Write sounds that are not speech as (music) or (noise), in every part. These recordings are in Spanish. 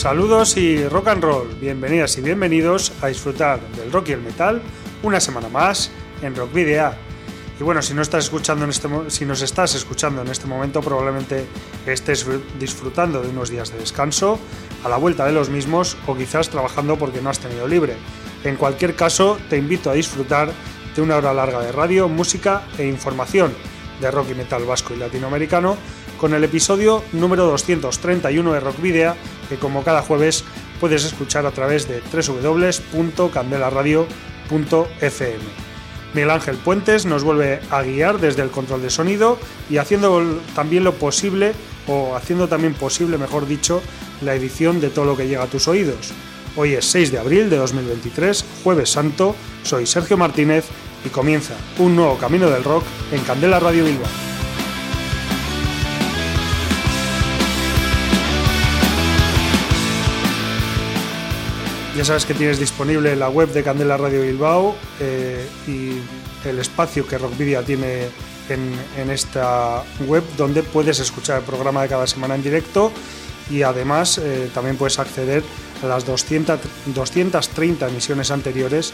Saludos y rock and roll, bienvenidas y bienvenidos a disfrutar del rock y el metal una semana más en Rock Video. Y bueno, si no estás escuchando en este si nos estás escuchando en este momento, probablemente estés disfrutando de unos días de descanso, a la vuelta de los mismos o quizás trabajando porque no has tenido libre. En cualquier caso, te invito a disfrutar de una hora larga de radio, música e información de rock y metal vasco y latinoamericano con el episodio número 231 de Rock Video que como cada jueves puedes escuchar a través de www.candelaradio.fm. Miguel Ángel Puentes nos vuelve a guiar desde el control de sonido y haciendo también lo posible, o haciendo también posible, mejor dicho, la edición de todo lo que llega a tus oídos. Hoy es 6 de abril de 2023, jueves santo, soy Sergio Martínez y comienza un nuevo camino del rock en Candela Radio Bilbao. Ya sabes que tienes disponible la web de Candela Radio Bilbao eh, y el espacio que Rockvidia tiene en, esta web donde puedes escuchar el programa de cada semana en directo y además eh, también puedes acceder a las 200, 230 emisiones anteriores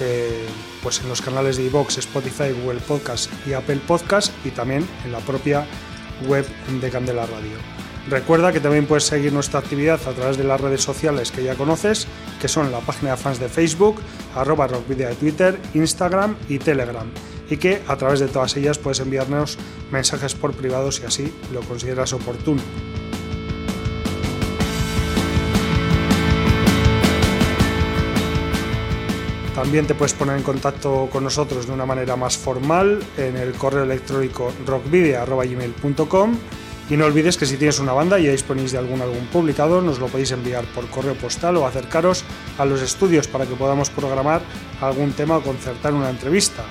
eh, pues en los canales de iVoox, Spotify, Google Podcast y Apple Podcast y también en la propia web de Candela Radio. Recuerda que también puedes seguir nuestra actividad a través de las redes sociales que ya conoces, que son la página de fans de Facebook, arroba rockvidia de Twitter, Instagram y Telegram, y que a través de todas ellas puedes enviarnos mensajes por privado si así lo consideras oportuno. También te puedes poner en contacto con nosotros de una manera más formal en el correo electrónico rockvidia.gmail.com y no olvides que si tienes una banda y ya disponéis de algún álbum publicado, nos lo podéis enviar por correo postal o acercaros a los estudios para que podamos programar algún tema o concertar una entrevista.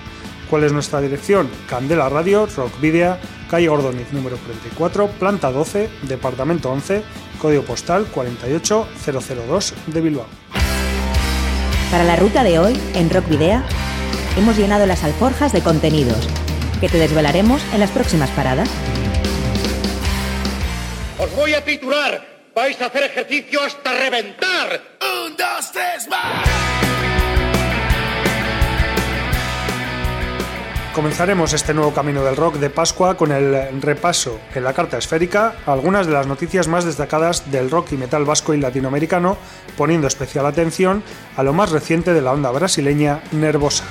¿Cuál es nuestra dirección? Candela Radio, Rock Video, calle Ordoniz número 44, planta 12, departamento 11, código postal 48002 de Bilbao. Para la ruta de hoy, en Rock Video, hemos llenado las alforjas de contenidos que te desvelaremos en las próximas paradas. Os voy a titular. Vais a hacer ejercicio hasta reventar. Un, dos, tres, más. Comenzaremos este nuevo camino del rock de Pascua con el repaso en la carta esférica a algunas de las noticias más destacadas del rock y metal vasco y latinoamericano, poniendo especial atención a lo más reciente de la onda brasileña Nervosa.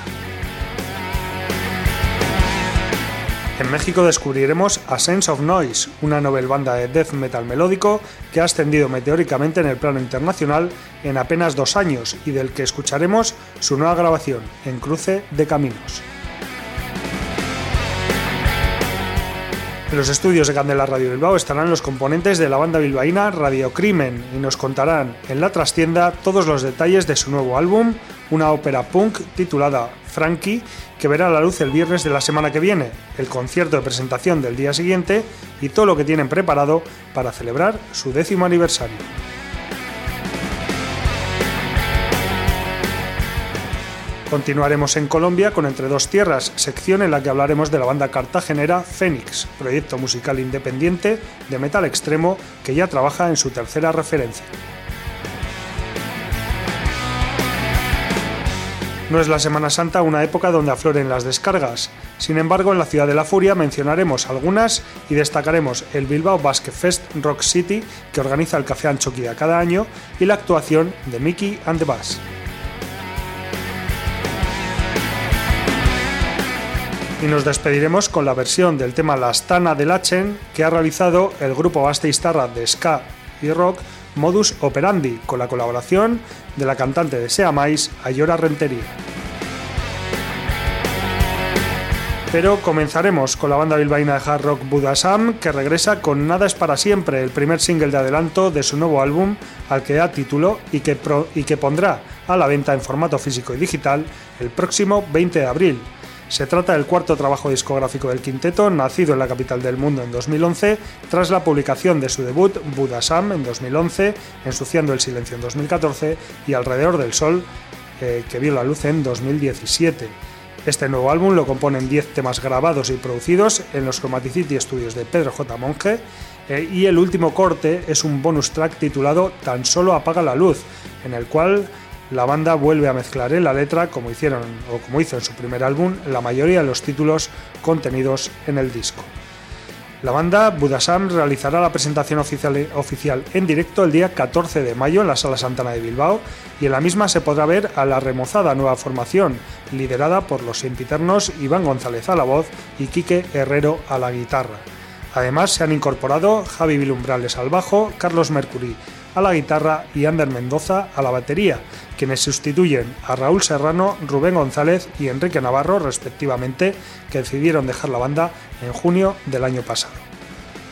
En México descubriremos A Sense of Noise, una novel banda de death metal melódico que ha ascendido meteóricamente en el plano internacional en apenas dos años y del que escucharemos su nueva grabación, En Cruce de Caminos. En los estudios de Candela Radio Bilbao estarán los componentes de la banda bilbaína Radio Crimen y nos contarán en la trastienda todos los detalles de su nuevo álbum, una ópera punk titulada Frankie, que verá la luz el viernes de la semana que viene, el concierto de presentación del día siguiente y todo lo que tienen preparado para celebrar su décimo aniversario. Continuaremos en Colombia con Entre dos Tierras, sección en la que hablaremos de la banda cartagenera Fénix, proyecto musical independiente de metal extremo que ya trabaja en su tercera referencia. No es la Semana Santa una época donde afloren las descargas. Sin embargo, en la ciudad de la furia mencionaremos algunas y destacaremos el Bilbao Basket Fest Rock City que organiza el Café Anchoquia cada año y la actuación de Mickey and the Bass. Y nos despediremos con la versión del tema La Astana de Lachen que ha realizado el grupo Basteistarra de ska y rock Modus Operandi, con la colaboración de la cantante de Sea Mais, Ayora Rentería. Pero comenzaremos con la banda bilbaína de hard rock Budasam, que regresa con Nada es para siempre, el primer single de adelanto de su nuevo álbum, al que da título y que, y que pondrá a la venta en formato físico y digital el próximo 20 de abril. Se trata del cuarto trabajo discográfico del quinteto, nacido en la capital del mundo en 2011, tras la publicación de su debut Budasam en 2011, Ensuciando el silencio en 2014 y Alrededor del Sol, eh, que vio la luz en 2017. Este nuevo álbum lo componen 10 temas grabados y producidos en los Chromaticity Studios de Pedro J. Monge eh, y el último corte es un bonus track titulado Tan solo apaga la luz, en el cual la banda vuelve a mezclar en la letra, como hicieron o como hizo en su primer álbum, la mayoría de los títulos contenidos en el disco. La banda Budasam realizará la presentación oficial, en directo el día 14 de mayo en la Sala Santana de Bilbao y en la misma se podrá ver a la remozada nueva formación, liderada por los sempiternos Iván González a la voz y Quique Herrero a la guitarra. Además se han incorporado Javi Vilumbrales al bajo, Carlos Mercury a la guitarra y Ander Mendoza a la batería, quienes sustituyen a Raúl Serrano, Rubén González y Enrique Navarro respectivamente, que decidieron dejar la banda en junio del año pasado.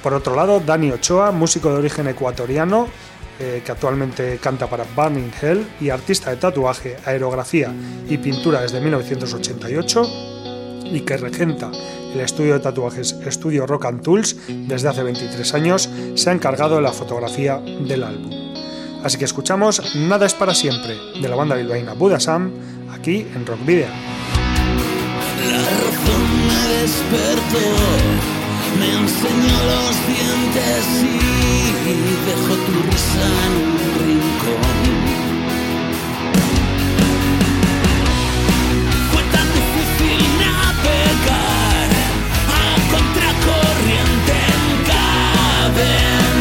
Por otro lado, Dani Ochoa, músico de origen ecuatoriano, eh, que actualmente canta para Burning Hell y artista de tatuaje, aerografía y pintura desde 1988, y que regenta el estudio de tatuajes Estudio Rock and Tools desde hace 23 años, se ha encargado de la fotografía del álbum. Así que escuchamos Nada es para siempre de la banda bilbaína Buda Sam aquí en Rock Video. La razón me despertó, me enseñó los dientes y dejó tu risa nothing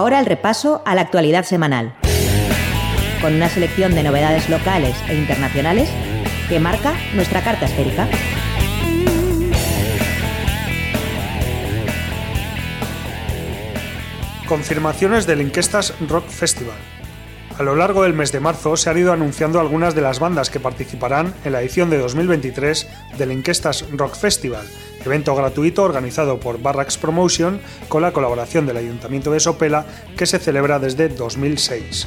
Ahora el repaso a la actualidad semanal, con una selección de novedades locales e internacionales que marca nuestra carta esférica. Confirmaciones del Inquestas Rock Festival. A lo largo del mes de marzo se han ido anunciando algunas de las bandas que participarán en la edición de 2023 del Inquestas Rock Festival, evento gratuito organizado por Barracks Promotion con la colaboración del Ayuntamiento de Sopela que se celebra desde 2006.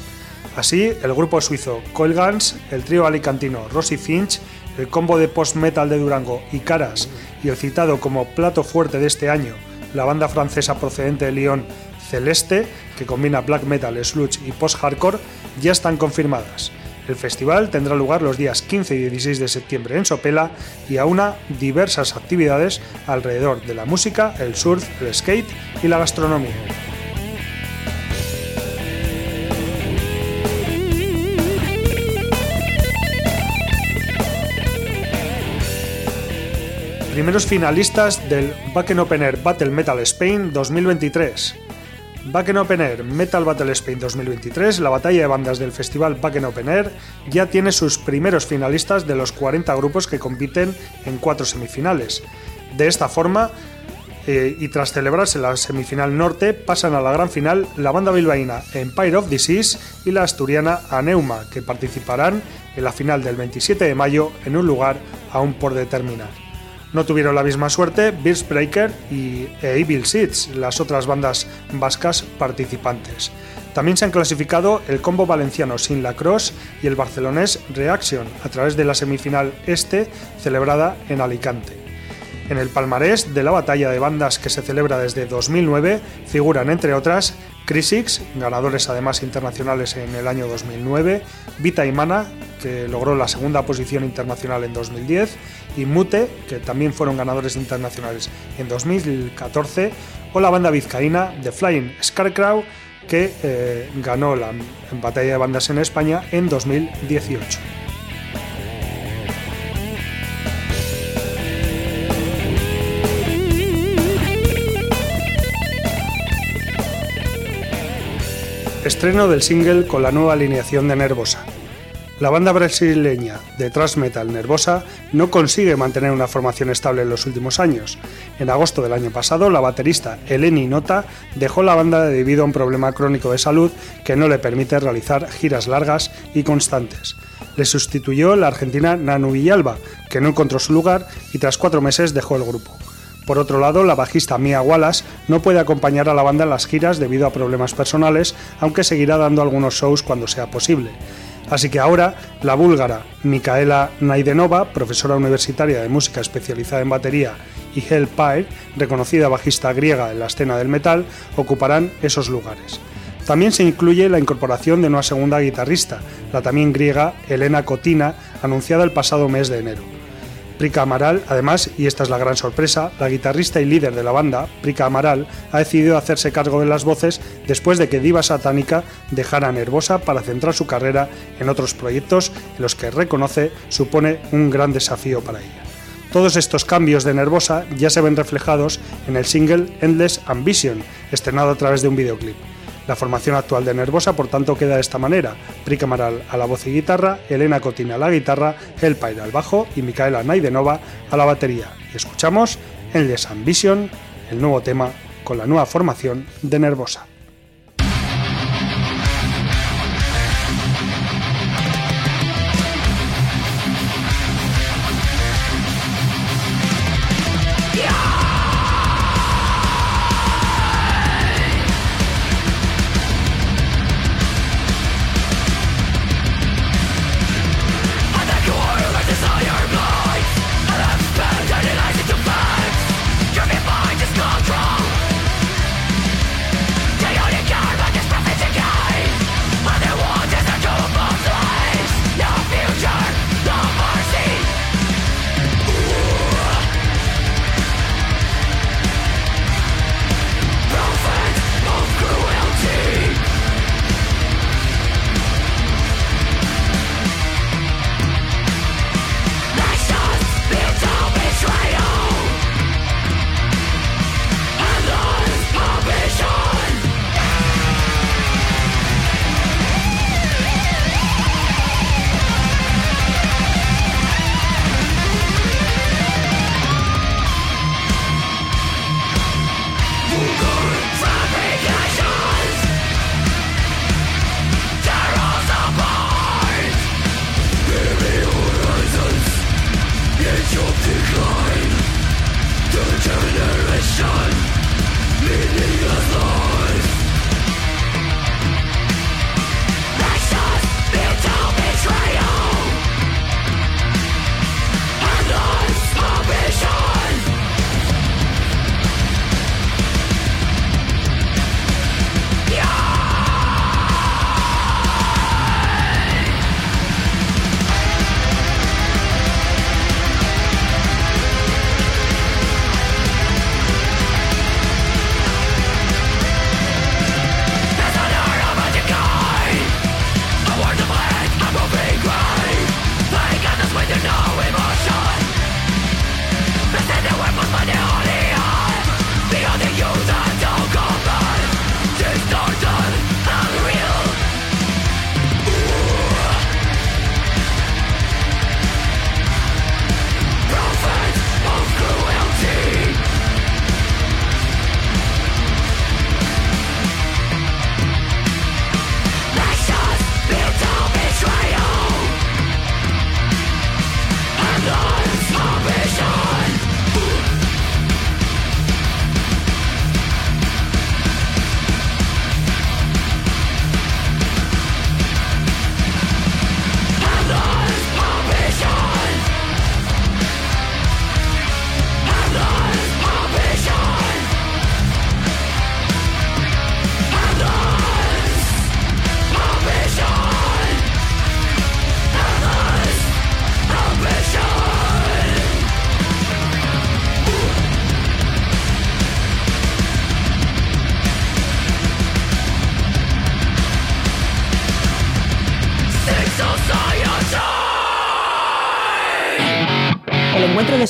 Así, el grupo suizo Coil Guns, el trío alicantino Rosy Finch, el combo de post-metal de Durango y Caras y el citado como plato fuerte de este año, la banda francesa procedente de Lyon Celeste, que combina black metal, sludge y post-hardcore, ya están confirmadas. El festival tendrá lugar los días 15 y 16 de septiembre en Sopela y aúna diversas actividades alrededor de la música, el surf, el skate y la gastronomía. Primeros finalistas del Backen Open Air Battle Metal Spain 2023. Backen Open Air Metal Battle Spain 2023, la batalla de bandas del festival Backen Open Air, ya tiene sus primeros finalistas de los 40 grupos que compiten en cuatro semifinales. De esta forma, eh, y tras celebrarse la semifinal norte, pasan a la gran final la banda bilbaína Empire of Disease y la asturiana Aneuma, que participarán en la final del 27 de mayo en un lugar aún por determinar. No tuvieron la misma suerte Beers Breaker y Evil Seeds, las otras bandas vascas participantes. También se han clasificado el combo valenciano Sin La Cross y el barcelonés Reaction a través de la semifinal este celebrada en Alicante. En el palmarés de la batalla de bandas que se celebra desde 2009 figuran, entre otras, Crisix, ganadores además internacionales en el año 2009, Vita y Mana, que logró la segunda posición internacional en 2010, y Mute, que también fueron ganadores internacionales en 2014, o la banda vizcaína The Flying Scarecrow, que eh, ganó la batalla de bandas en España en 2018. Estreno del single con la nueva alineación de Nervosa. La banda brasileña de thrash metal Nervosa no consigue mantener una formación estable en los últimos años. En agosto del año pasado, la baterista Eleni Nota dejó la banda debido a un problema crónico de salud que no le permite realizar giras largas y constantes. Le sustituyó la argentina Nanu Villalba, que no encontró su lugar y tras cuatro meses dejó el grupo. Por otro lado, la bajista Mia Wallace no puede acompañar a la banda en las giras debido a problemas personales, aunque seguirá dando algunos shows cuando sea posible. Así que ahora, la búlgara Micaela Naidenova, profesora universitaria de música especializada en batería, y Hel Pyre, reconocida bajista griega en la escena del metal, ocuparán esos lugares. También se incluye la incorporación de una segunda guitarrista, la también griega Elena Kotina, anunciada el pasado mes de enero. Prika Amaral, además, y esta es la gran sorpresa, la guitarrista y líder de la banda, Prika Amaral, ha decidido hacerse cargo de las voces después de que Diva Satánica dejara Nervosa para centrar su carrera en otros proyectos en los que reconoce supone un gran desafío para ella. Todos estos cambios de Nervosa ya se ven reflejados en el single Endless Ambition, estrenado a través de un videoclip. La formación actual de Nervosa, por tanto, queda de esta manera. Pricamaral a la voz y guitarra, Elena Cotina a la guitarra, Hellpire al bajo y Micaela Naidenova a la batería. Y escuchamos Endless Ambition, el nuevo tema con la nueva formación de Nervosa.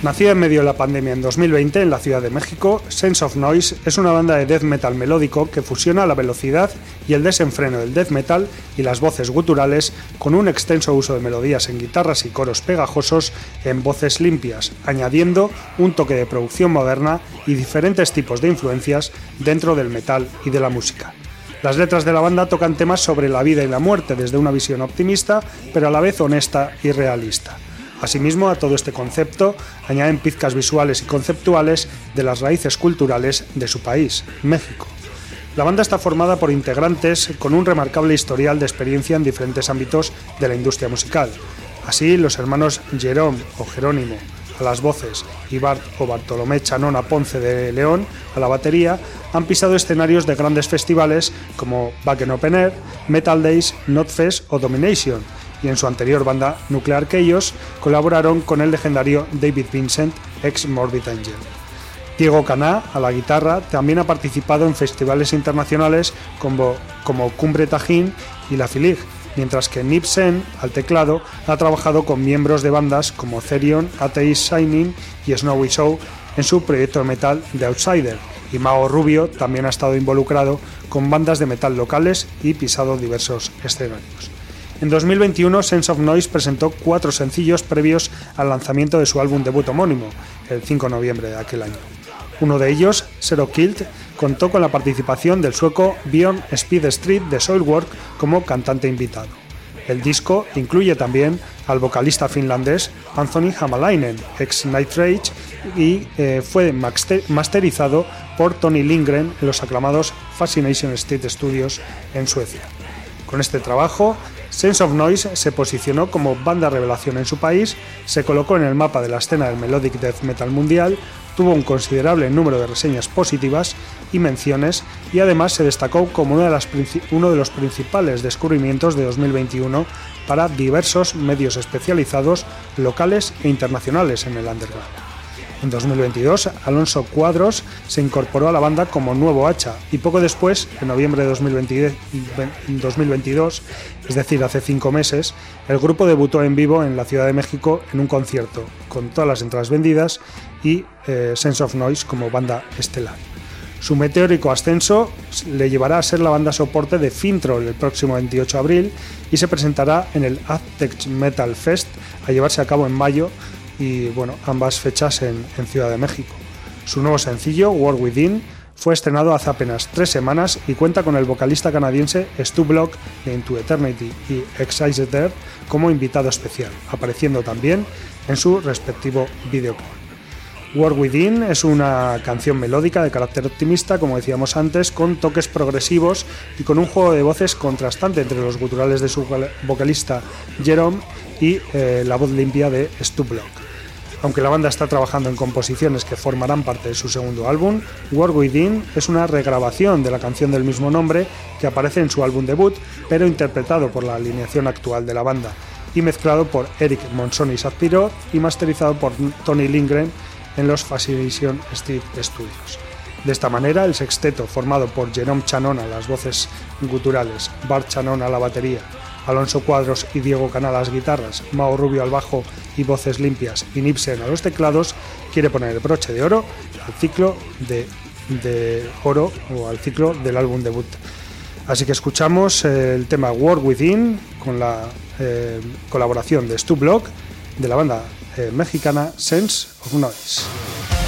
Nacida en medio de la pandemia en 2020 en la Ciudad de México, Sense of Noise es una banda de death metal melódico que fusiona la velocidad y el desenfreno del death metal y las voces guturales con un extenso uso de melodías en guitarras y coros pegajosos en voces limpias, añadiendo un toque de producción moderna y diferentes tipos de influencias dentro del metal y de la música. Las letras de la banda tocan temas sobre la vida y la muerte desde una visión optimista, pero a la vez honesta y realista. Asimismo, a todo este concepto añaden pizcas visuales y conceptuales de las raíces culturales de su país, México. La banda está formada por integrantes con un remarcable historial de experiencia en diferentes ámbitos de la industria musical. Así, los hermanos Jerome o Jerónimo a las voces y Bart o Bartolomé Chanona Ponce de León a la batería han pisado escenarios de grandes festivales como Back in Open Air, Metal Days, Notfest o Domination, y en su anterior banda Nuclear Chaos colaboraron con el legendario David Vincent, ex Morbid Angel. Diego Caná, a la guitarra, también ha participado en festivales internacionales como, Cumbre Tajín y La Filig, mientras que Nip Sen, al teclado, ha trabajado con miembros de bandas como Therion, Atheist Shining y Snowy Show en su proyecto de metal The Outsider, y Mao Rubio también ha estado involucrado con bandas de metal locales y pisado diversos escenarios. En 2021, Sense of Noise presentó cuatro sencillos previos al lanzamiento de su álbum debut homónimo, el 5 de noviembre de aquel año. Uno de ellos, Zero Killed, contó con la participación del sueco Bjorn Speed Street de Soilwork como cantante invitado. El disco incluye también al vocalista finlandés Anthony Hamalainen, ex Night Rage, y eh, fue masterizado por Tony Lindgren en los aclamados Fascination State Studios en Suecia. Con este trabajo, Sense of Noise se posicionó como banda revelación en su país, se colocó en el mapa de la escena del melodic death metal mundial, tuvo un considerable número de reseñas positivas y menciones y además se destacó como uno de los principales descubrimientos de 2021 para diversos medios especializados locales e internacionales en el underground. En 2022, Alonso Cuadros se incorporó a la banda como nuevo hacha y poco después, en noviembre de 2022, es decir, hace cinco meses, el grupo debutó en vivo en la Ciudad de México en un concierto, con todas las entradas vendidas y eh, Sense of Noise como banda estelar. Su meteórico ascenso le llevará a ser la banda soporte de Fintroll el próximo 28 de abril y se presentará en el Aztec Metal Fest a llevarse a cabo en mayo y bueno, ambas fechas en, Ciudad de México. Su nuevo sencillo, War Within, fue estrenado hace apenas tres semanas y cuenta con el vocalista canadiense Stu Block de Into Eternity y Excised There como invitado especial, apareciendo también en su respectivo videoclip. War Within es una canción melódica de carácter optimista, como decíamos antes, con toques progresivos y con un juego de voces contrastante entre los guturales de su vocalista Jerome y eh, la voz limpia de Stu Block. Aunque la banda está trabajando en composiciones que formarán parte de su segundo álbum, War Within es una regrabación de la canción del mismo nombre que aparece en su álbum debut, pero interpretado por la alineación actual de la banda y mezclado por Eric Monsoni Sapiro y masterizado por Tony Lindgren en los Fascination Street Studios. De esta manera, el sexteto, formado por Jerome Chanon a las voces guturales, Bart Chanon a la batería, Alonso Cuadros y Diego Canal a las guitarras, Mao Rubio al bajo y voces limpias y Nipsen a los teclados, quiere poner el broche de oro al ciclo de, oro o al ciclo del álbum debut. Así que escuchamos el tema War Within con la eh, colaboración de Stu Block de la banda eh, mexicana Sense of Noise.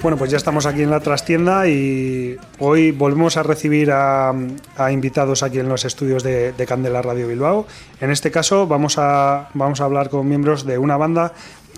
Bueno, pues ya estamos aquí en la trastienda y hoy volvemos a recibir a, invitados aquí en los estudios de, de, Candela Radio Bilbao. En este caso vamos a, vamos a hablar con miembros de una banda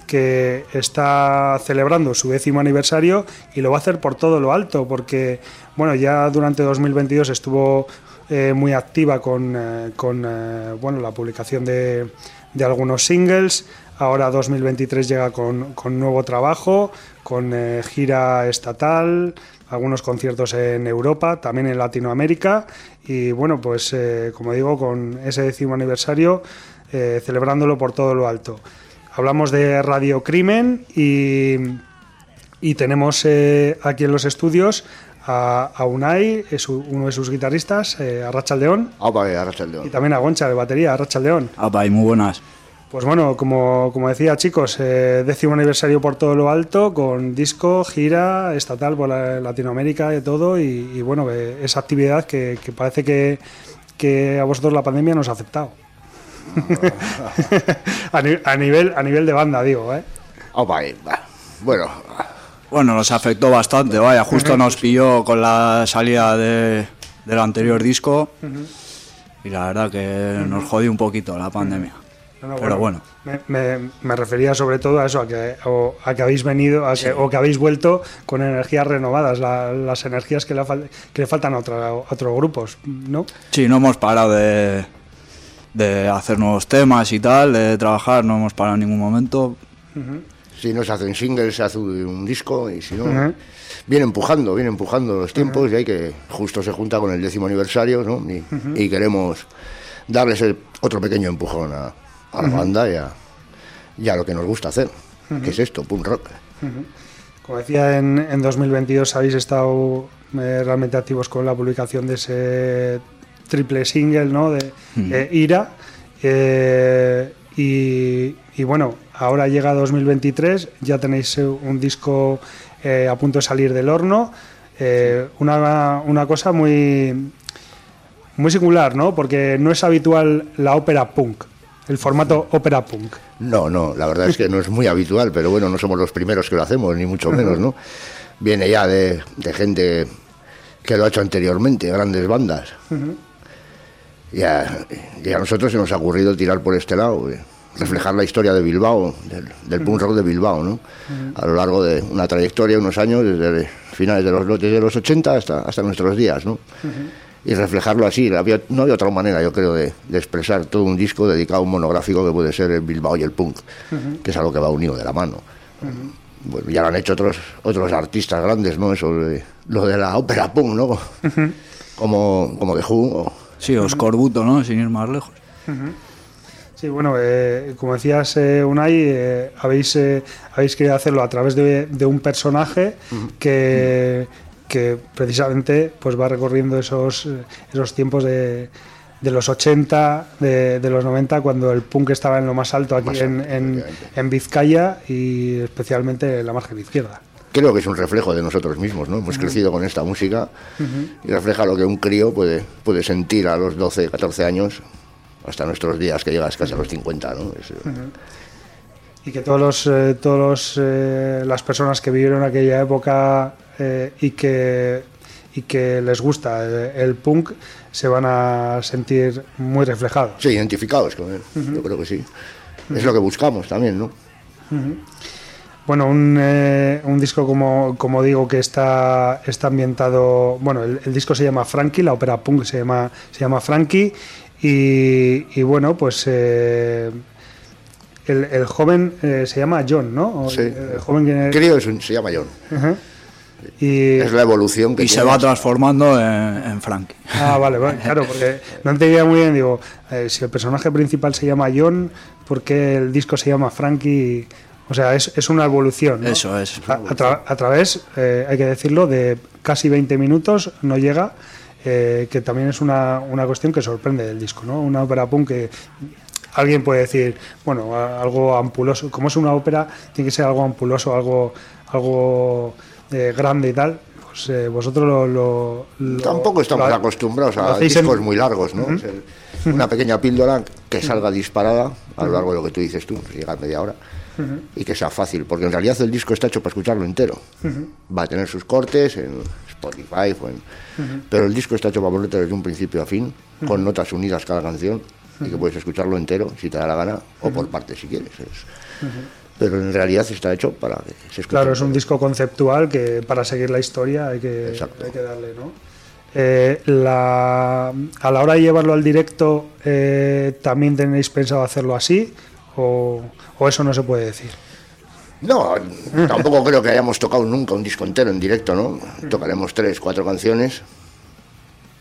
que está celebrando su décimo aniversario y lo va a hacer por todo lo alto, porque bueno, ya durante 2022 estuvo eh, muy activa con, eh, con eh, bueno, la publicación de, de algunos singles. Ahora 2023 llega con, con nuevo trabajo, con eh, gira estatal, algunos conciertos en Europa, también en Latinoamérica y bueno, pues eh, como digo, con ese décimo aniversario eh, celebrándolo por todo lo alto. Hablamos de Radio Crimen y, y tenemos aquí en los estudios a, a Unai, es uno de sus guitarristas, a Rachaldeón. León. Y también a Goncha de batería, a Rachaldeón. Apa, y muy buenas. Pues bueno, como, como decía chicos, eh, décimo aniversario por todo lo alto, con disco, gira estatal por la, Latinoamérica y todo, y, y bueno, eh, esa actividad que, que parece que, que, a vosotros la pandemia nos ha aceptado. (laughs) a, ni, a, nivel, a nivel de banda, digo, ¿eh? Opa, bueno. Bueno, nos afectó bastante, vaya, justo nos pilló con la salida de, del anterior disco, uh -huh. y la verdad que nos jodió un poquito la pandemia. No, no, pero bueno, bueno. Me, me, me, refería sobre todo a eso, a que, o, a que habéis venido a que, sí. o que habéis vuelto con energías renovadas, la, las energías que le, que le faltan a, otra, a, otros grupos, ¿no? Sí, no hemos parado de, de, hacer nuevos temas y tal, de trabajar, no hemos parado en ningún momento. Uh -huh. Si no se hacen singles, se hace un disco y si no... Uh -huh. Viene empujando, viene empujando los tiempos uh -huh. y hay que justo se junta con el décimo aniversario ¿no? y, y queremos darles el, otro pequeño empujón a, a la uh -huh. banda y a, y a, lo que nos gusta hacer, uh -huh. que es esto, punk rock. Uh -huh. Como decía, en, en, 2022 habéis estado eh, realmente activos con la publicación de ese triple single, ¿no? De eh, Ira. Eh, y, y, bueno, ahora llega 2023, ya tenéis un disco a punto de salir del horno. Una, una cosa muy, muy singular, ¿no? Porque no es habitual la ópera punk el formato ópera punk. No, no, la verdad es que no es muy habitual, pero bueno, no somos los primeros que lo hacemos, ni mucho menos, ¿no? Viene ya de, de gente que lo ha hecho anteriormente, grandes bandas. Uh -huh. y, a, y, a, nosotros se nos ha ocurrido tirar por este lado, eh, reflejar la historia de Bilbao, del, del punk rock de Bilbao, ¿no? Uh -huh. A lo largo de una trayectoria, unos años, desde finales de los, desde los 80 hasta, hasta nuestros días, ¿no? Uh -huh y reflejarlo así. Había, no había otra manera, yo creo, de, de, expresar todo un disco dedicado a un monográfico que puede ser el Bilbao y el punk, uh -huh. que es algo que va unido de la mano. Uh -huh. Bueno, ya lo han hecho otros otros artistas grandes, ¿no? Eso de, lo de la ópera punk, ¿no? Uh -huh. Como, como The Who. O... Sí, o Scorbuto, ¿no? Sin ir más lejos. Sí, bueno, eh, como decías, eh, Unai, eh, habéis, habéis querido hacerlo a través de, de un personaje que que precisamente pues va recorriendo esos, esos tiempos de, de los 80, de, de, los 90, cuando el punk estaba en lo más alto aquí más en, en, en, Vizcaya y especialmente en la margen izquierda. Creo que es un reflejo de nosotros mismos, ¿no? Hemos uh -huh. crecido con esta música uh -huh. y refleja lo que un crío puede, puede sentir a los 12, 14 años, hasta nuestros días, que llegas casi a los 50, ¿no? Es, uh -huh y que todos los, eh, todos eh, las personas que vivieron aquella época eh, y que y que les gusta el, el, punk se van a sentir muy reflejados. Sí, identificados con él, uh -huh. yo creo que sí. Uh -huh. Es lo que buscamos también, ¿no? Uh -huh. Bueno, un, eh, un, disco como, como digo que está, está ambientado, bueno, el, el, disco se llama Frankie, la ópera punk se llama, se llama Frankie y, y bueno, pues eh, el, el, joven eh, se llama John, ¿no? Sí. El joven que... Creo que se llama John. Uh -huh. y... Es la evolución que Y se va transformando en, en Frankie. Ah, vale, vale, (laughs) claro, porque no entendía muy bien, digo, eh, si el personaje principal se llama John, ¿por qué el disco se llama Frankie? O sea, es, es una evolución. Eso es. A, través, eh, hay que decirlo, de casi 20 minutos no llega, eh, que también es una, una, cuestión que sorprende del disco, ¿no? Una ópera punk que alguien puede decir, bueno, algo ampuloso. Como es una ópera, tiene que ser algo ampuloso, algo, algo eh, grande y tal. Pues vosotros lo, Tampoco estamos acostumbrados a discos muy largos, ¿no? una pequeña píldora que salga disparada a lo largo de lo que tú dices tú, pues llega a media hora y que sea fácil, porque en realidad el disco está hecho para escucharlo entero. Va a tener sus cortes en Spotify, pero el disco está hecho para ponerte desde un principio a fin, con notas unidas cada canción, y que puedes escucharlo entero si te da la gana, o por partes si quieres. Pero en realidad está hecho para que se escuche. Claro, es un disco conceptual que para seguir la historia hay que, hay que darle, ¿no? Eh, la, a la hora de llevarlo al directo, eh, ¿también tenéis pensado hacerlo así? ¿O, eso no se puede decir? No, tampoco (laughs) creo que hayamos tocado nunca un disco entero en directo, ¿no? Tocaremos tres, cuatro canciones,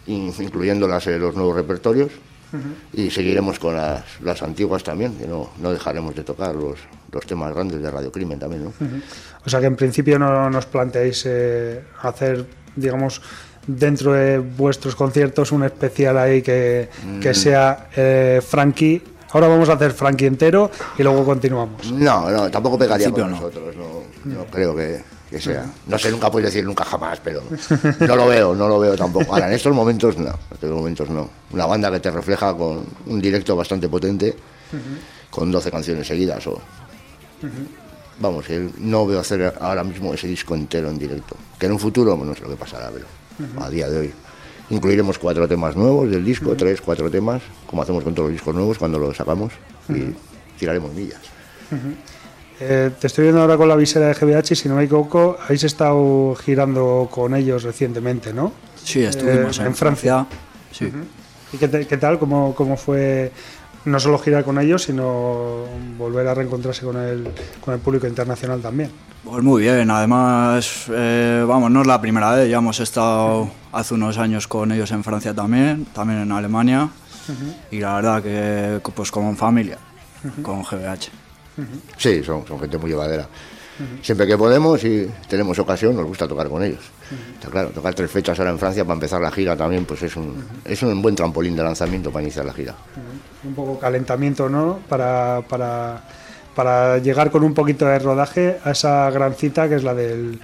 incluyendo las los nuevos repertorios, y seguiremos con las, las antiguas también, que no, no dejaremos de tocar los, los temas grandes de Radio Crimen también, ¿no? O sea que en principio no nos planteáis eh, hacer, digamos, dentro de vuestros conciertos un especial ahí que, que mm. sea eh, Frankie. Ahora vamos a hacer Frankie entero y luego continuamos. No, no, tampoco pegaría con nosotros, no, no creo que, que, sea. No sé, nunca puedes decir nunca jamás, pero no lo veo, no lo veo tampoco. Ahora, en estos momentos no, en estos momentos no. Una banda que te refleja con un directo bastante potente, con 12 canciones seguidas o... Vamos, no veo hacer ahora mismo ese disco entero en directo. Que en un futuro no sé lo que pasará, pero a día de hoy. Incluiremos cuatro temas nuevos del disco, tres, cuatro temas, como hacemos con todos los discos nuevos cuando los sacamos, y tiraremos millas. Eh, te estoy viendo ahora con la visera de GBH, si no me equivoco, habéis estado girando con ellos recientemente, ¿no? Sí, estuvimos eh, en, Francia. Sí. ¿Y qué, qué, tal? ¿Cómo, ¿Cómo fue no solo girar con ellos, sino volver a reencontrarse con el, con el público internacional también. Pues muy bien, además, eh, vamos, no es la primera vez, ya hemos estado hace unos años con ellos en Francia también, también en Alemania, y la verdad que pues como en familia, con GBH. Sí, son, son gente muy llevadera. Siempre que podemos y tenemos ocasión, nos gusta tocar con ellos. Está claro, tocar tres fechas ahora en Francia para empezar la gira también, pues es un, es un buen trampolín de lanzamiento para iniciar la gira. Un poco calentamiento, ¿no? Para, para, para llegar con un poquito de rodaje a esa gran cita que es la del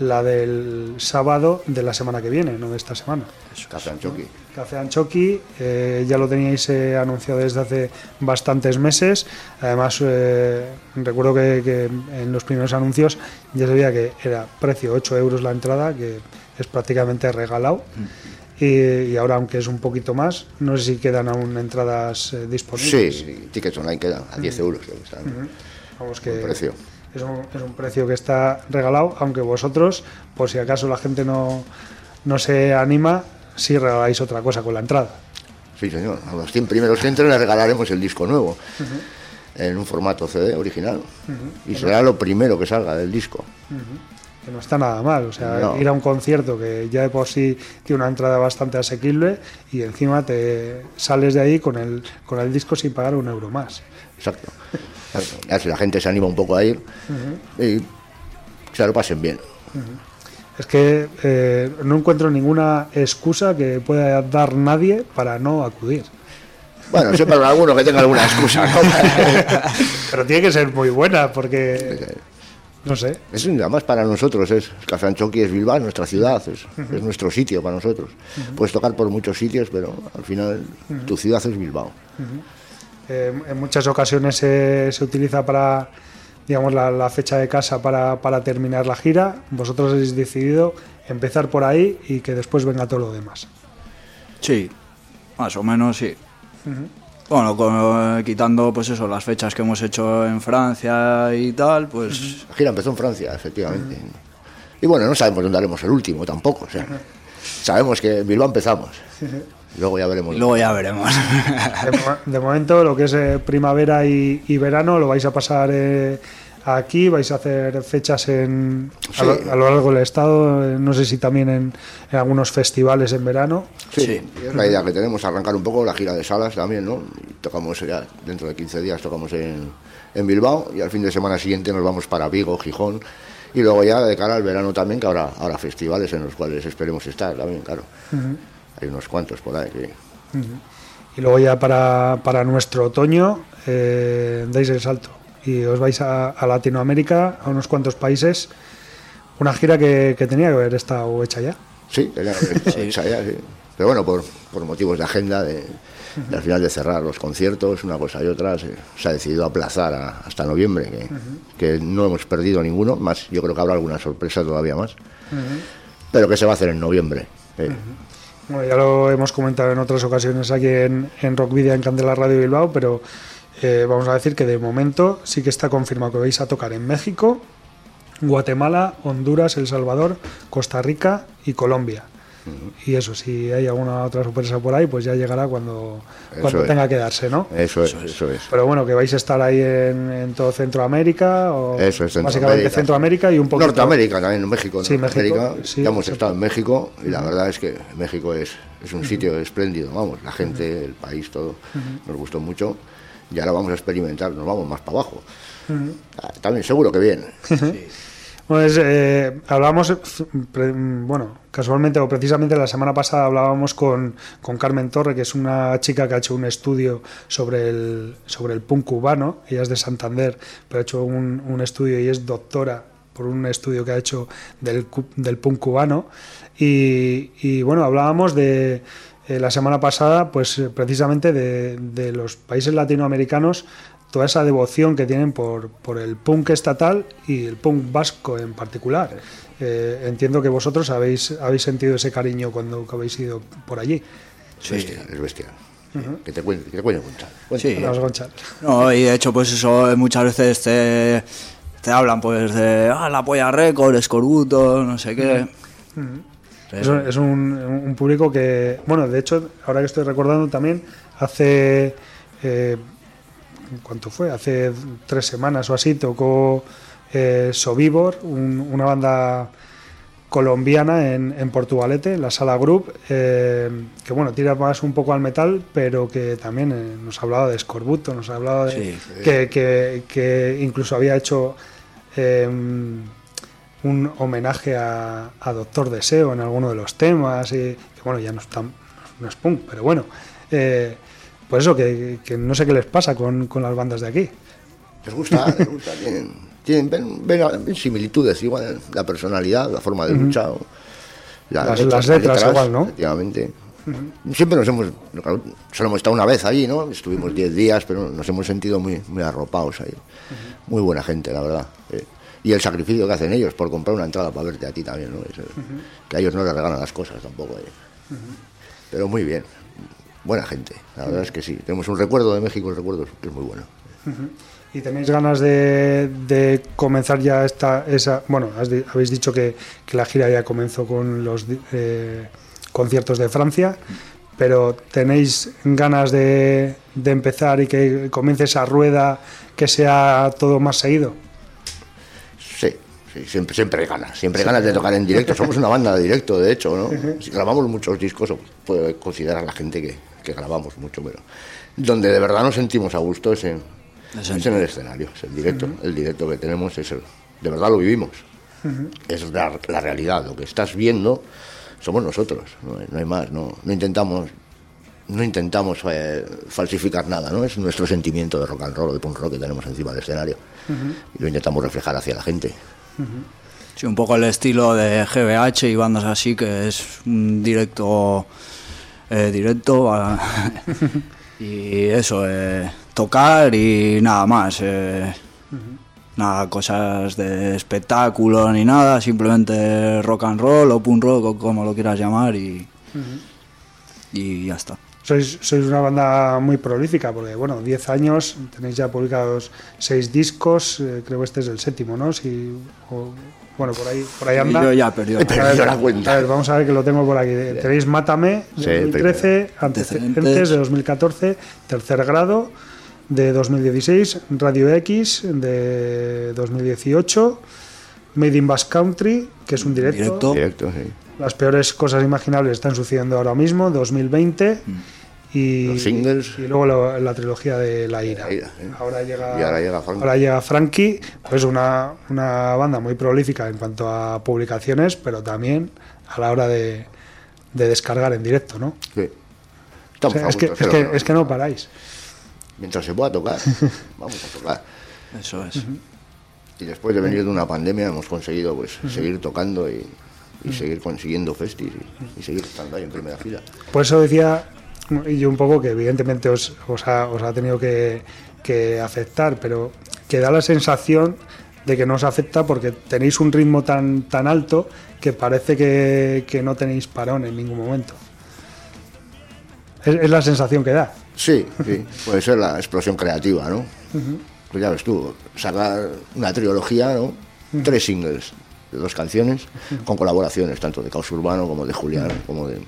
la del sábado de la semana que viene, no de esta semana. Café Anchoqui. Café Anchoqui, eh, ya lo teníais eh, anunciado desde hace bastantes meses. Además, eh, recuerdo que, en los primeros anuncios ya se veía que era precio 8 euros la entrada, que es prácticamente regalado. Mm. Y, ahora, aunque es un poquito más, no sé si quedan aún entradas disponibles. Sí, tickets online quedan a 10 euros. Vamos que... precio es un, precio que está regalado, aunque vosotros, por si acaso la gente no, no se anima, sí regaláis otra cosa con la entrada. Sí, señor. A los 100 primeros centros les regalaremos el disco nuevo, en un formato CD original. Y será lo primero que salga del disco. Que no está nada mal, o sea, ir a un concierto que ya de por sí tiene una entrada bastante asequible y encima te sales de ahí con el, con el disco sin pagar un euro más. Exacto. La gente se anima un poco a ir y se lo pasen bien. Es que eh, no encuentro ninguna excusa que pueda dar nadie para no acudir. Bueno, siempre habrá alguno que tenga alguna excusa, (laughs) Pero tiene que ser muy buena porque... No sé. Es más para nosotros, es Café Anchoqui es Bilbao, nuestra ciudad, es, nuestro sitio para nosotros. Puedes tocar por muchos sitios, pero al final tu ciudad es Bilbao. Eh, en muchas ocasiones se, utiliza para, digamos, la, fecha de casa para, terminar la gira. Vosotros habéis decidido empezar por ahí y que después venga todo lo demás. Sí, más o menos sí. Bueno, quitando pues eso, las fechas que hemos hecho en Francia y tal, pues... La gira empezó en Francia, efectivamente. Y bueno, no sabemos dónde haremos el último tampoco, o sea, sabemos que en Bilbao empezamos. Luego ya veremos. Luego ya veremos. De, momento, lo que es eh, primavera y, verano lo vais a pasar eh, aquí, vais a hacer fechas en, a, lo, largo del estado, eh, no sé si también en, algunos festivales en verano. Sí, es la idea que tenemos, arrancar un poco la gira de salas también, ¿no? tocamos ya dentro de 15 días, tocamos en, en Bilbao y al fin de semana siguiente nos vamos para Vigo, Gijón y luego ya de cara al verano también, que ahora, ahora festivales en los cuales esperemos estar también, claro. Hay unos cuantos por ahí. Y luego ya para, para nuestro otoño eh, dais el salto y os vais a, Latinoamérica, a unos cuantos países. Una gira que, tenía que haber estado hecha ya. Sí, tenía que haber hecha ya, sí. Pero bueno, por, por motivos de agenda, de, al final de cerrar los conciertos, una cosa y otra, se, ha decidido aplazar hasta noviembre, que, no hemos perdido ninguno, más yo creo que habrá alguna sorpresa todavía más, pero que se va a hacer en noviembre. Bueno, ya lo hemos comentado en otras ocasiones aquí en, en Rock Video en Candela Radio Bilbao, pero eh, vamos a decir que de momento sí que está confirmado que vais a tocar en México, Guatemala, Honduras, El Salvador, Costa Rica y Colombia. Y eso, si hay alguna otra sorpresa por ahí, pues ya llegará cuando, cuando tenga que darse, ¿no? Eso es, eso es. Pero bueno, que vais a estar ahí en, todo Centroamérica, o eso es, básicamente Centroamérica y un poco. Norteamérica también, en México. Sí, México. ya hemos estado en México y la verdad es que México es, es un sitio espléndido, vamos, la gente, el país, todo, nos gustó mucho y ahora vamos a experimentar, nos vamos más para abajo. Ah, también seguro que bien. Pues eh, hablábamos, bueno, casualmente o precisamente la semana pasada hablábamos con, con, Carmen Torre, que es una chica que ha hecho un estudio sobre el, sobre el punk cubano. Ella es de Santander, pero ha hecho un, un estudio y es doctora por un estudio que ha hecho del, del punk cubano. Y, y bueno, hablábamos de eh, la semana pasada, pues eh, precisamente de, los países latinoamericanos, toda esa devoción que tienen por, por el punk estatal y el punk vasco en particular. Eh, entiendo que vosotros habéis, habéis sentido ese cariño cuando habéis ido por allí. Sí, es bestial. Que te cuente, que te cuente Sí. No, y de hecho, pues eso muchas veces te, te hablan pues de ah, la polla récord, escorbuto, no sé qué. Es, un, público que, bueno, de hecho, ahora que estoy recordando también, hace, eh, ¿cuánto fue? Hace tres semanas o así, tocó eh, Sobibor, una banda colombiana en, en, Portugalete, la Sala Group, eh, que bueno, tira más un poco al metal, pero que también eh, nos hablaba de Escorbuto, nos hablaba de que, que, que, incluso había hecho un homenaje a, Doctor Deseo en alguno de los temas, y que bueno, ya no es, tan, no es punk, pero bueno, eh, por eso que, no sé qué les pasa con, con, las bandas de aquí. Les gusta, les gusta, tienen, ven, similitudes, igual la personalidad, la forma de luchar, las, letras, igual, ¿no? Efectivamente. Siempre nos hemos, solo hemos estado una vez allí, ¿no? Estuvimos 10 días, pero nos hemos sentido muy, muy arropados ahí. Muy buena gente, la verdad y el sacrificio que hacen ellos por comprar una entrada para verte a ti también, ¿no? Que a ellos no les regalan las cosas tampoco. ¿eh? Pero muy bien, buena gente, la verdad es que sí. Tenemos un recuerdo de México, el recuerdo es muy bueno. ¿Y tenéis ganas de, comenzar ya esta, esa... Bueno, habéis dicho que, la gira ya comenzó con los eh, conciertos de Francia, pero ¿tenéis ganas de, de empezar y que comience esa rueda que sea todo más seguido? siempre, siempre ganas, siempre ganas de tocar en directo. (laughs) Somos una banda de directo, de hecho, ¿no? Si grabamos muchos discos, puede considerar la gente que, que, grabamos mucho, pero donde de verdad nos sentimos a gusto es en, en el escenario, es el directo. El directo que tenemos es el, de verdad lo vivimos. Es la, realidad, lo que estás viendo somos nosotros, no hay, más, no, no intentamos no intentamos eh, falsificar nada, ¿no? Es nuestro sentimiento de rock and roll, de punk rock que tenemos encima del escenario. Y lo intentamos reflejar hacia la gente. Sí, un poco el estilo de GBH y bandas así, que es un directo eh, directo (laughs) y eso, eh, tocar y nada más. Eh, nada, cosas de espectáculo ni nada, simplemente rock and roll o punk rock o como lo quieras llamar y, y ya está. Sois, sois, una banda muy prolífica, porque bueno, 10 años, tenéis ya publicados 6 discos, eh, creo que este es el séptimo, ¿no? Si, bueno, por ahí, por ahí anda. Yo ya perdí la cuenta. A ver, vamos a ver que lo tengo por aquí. Tenéis Mátame de 2013, Antecedentes de 2014, Tercer Grado, de 2016, Radio X de 2018, Made in Basque Country, que es un directo. Directo, sí. Las peores cosas imaginables están sucediendo ahora mismo, 2020. Y, Los singles. y luego la, la trilogía de La Ira. La Ira, sí. ahora, llega, Y ahora llega Frankie. ahora llega Frankie, pues una, una banda muy prolífica en cuanto a publicaciones, pero también a la hora de, de descargar en directo, ¿no? Sí. O sea, es, que, gusto, es, pero que, es que no paráis. Mientras se pueda tocar, (laughs) vamos a tocar. Eso es. Y después de venir de una pandemia hemos conseguido pues seguir tocando y, y seguir consiguiendo festis y, y seguir estando ahí en primera fila. Por eso decía y un poco que evidentemente os, os, ha, os ha tenido que, que afectar, pero que da la sensación de que no os afecta porque tenéis un ritmo tan, tan alto que parece que, que no tenéis parón en ningún momento. Es, es la sensación que da. Sí, sí, puede ser la explosión creativa, ¿no? Pues ya ves tú, sacar una trilogía, ¿no? Tres singles de dos canciones con colaboraciones, tanto de Caos Urbano como de Julián, como de...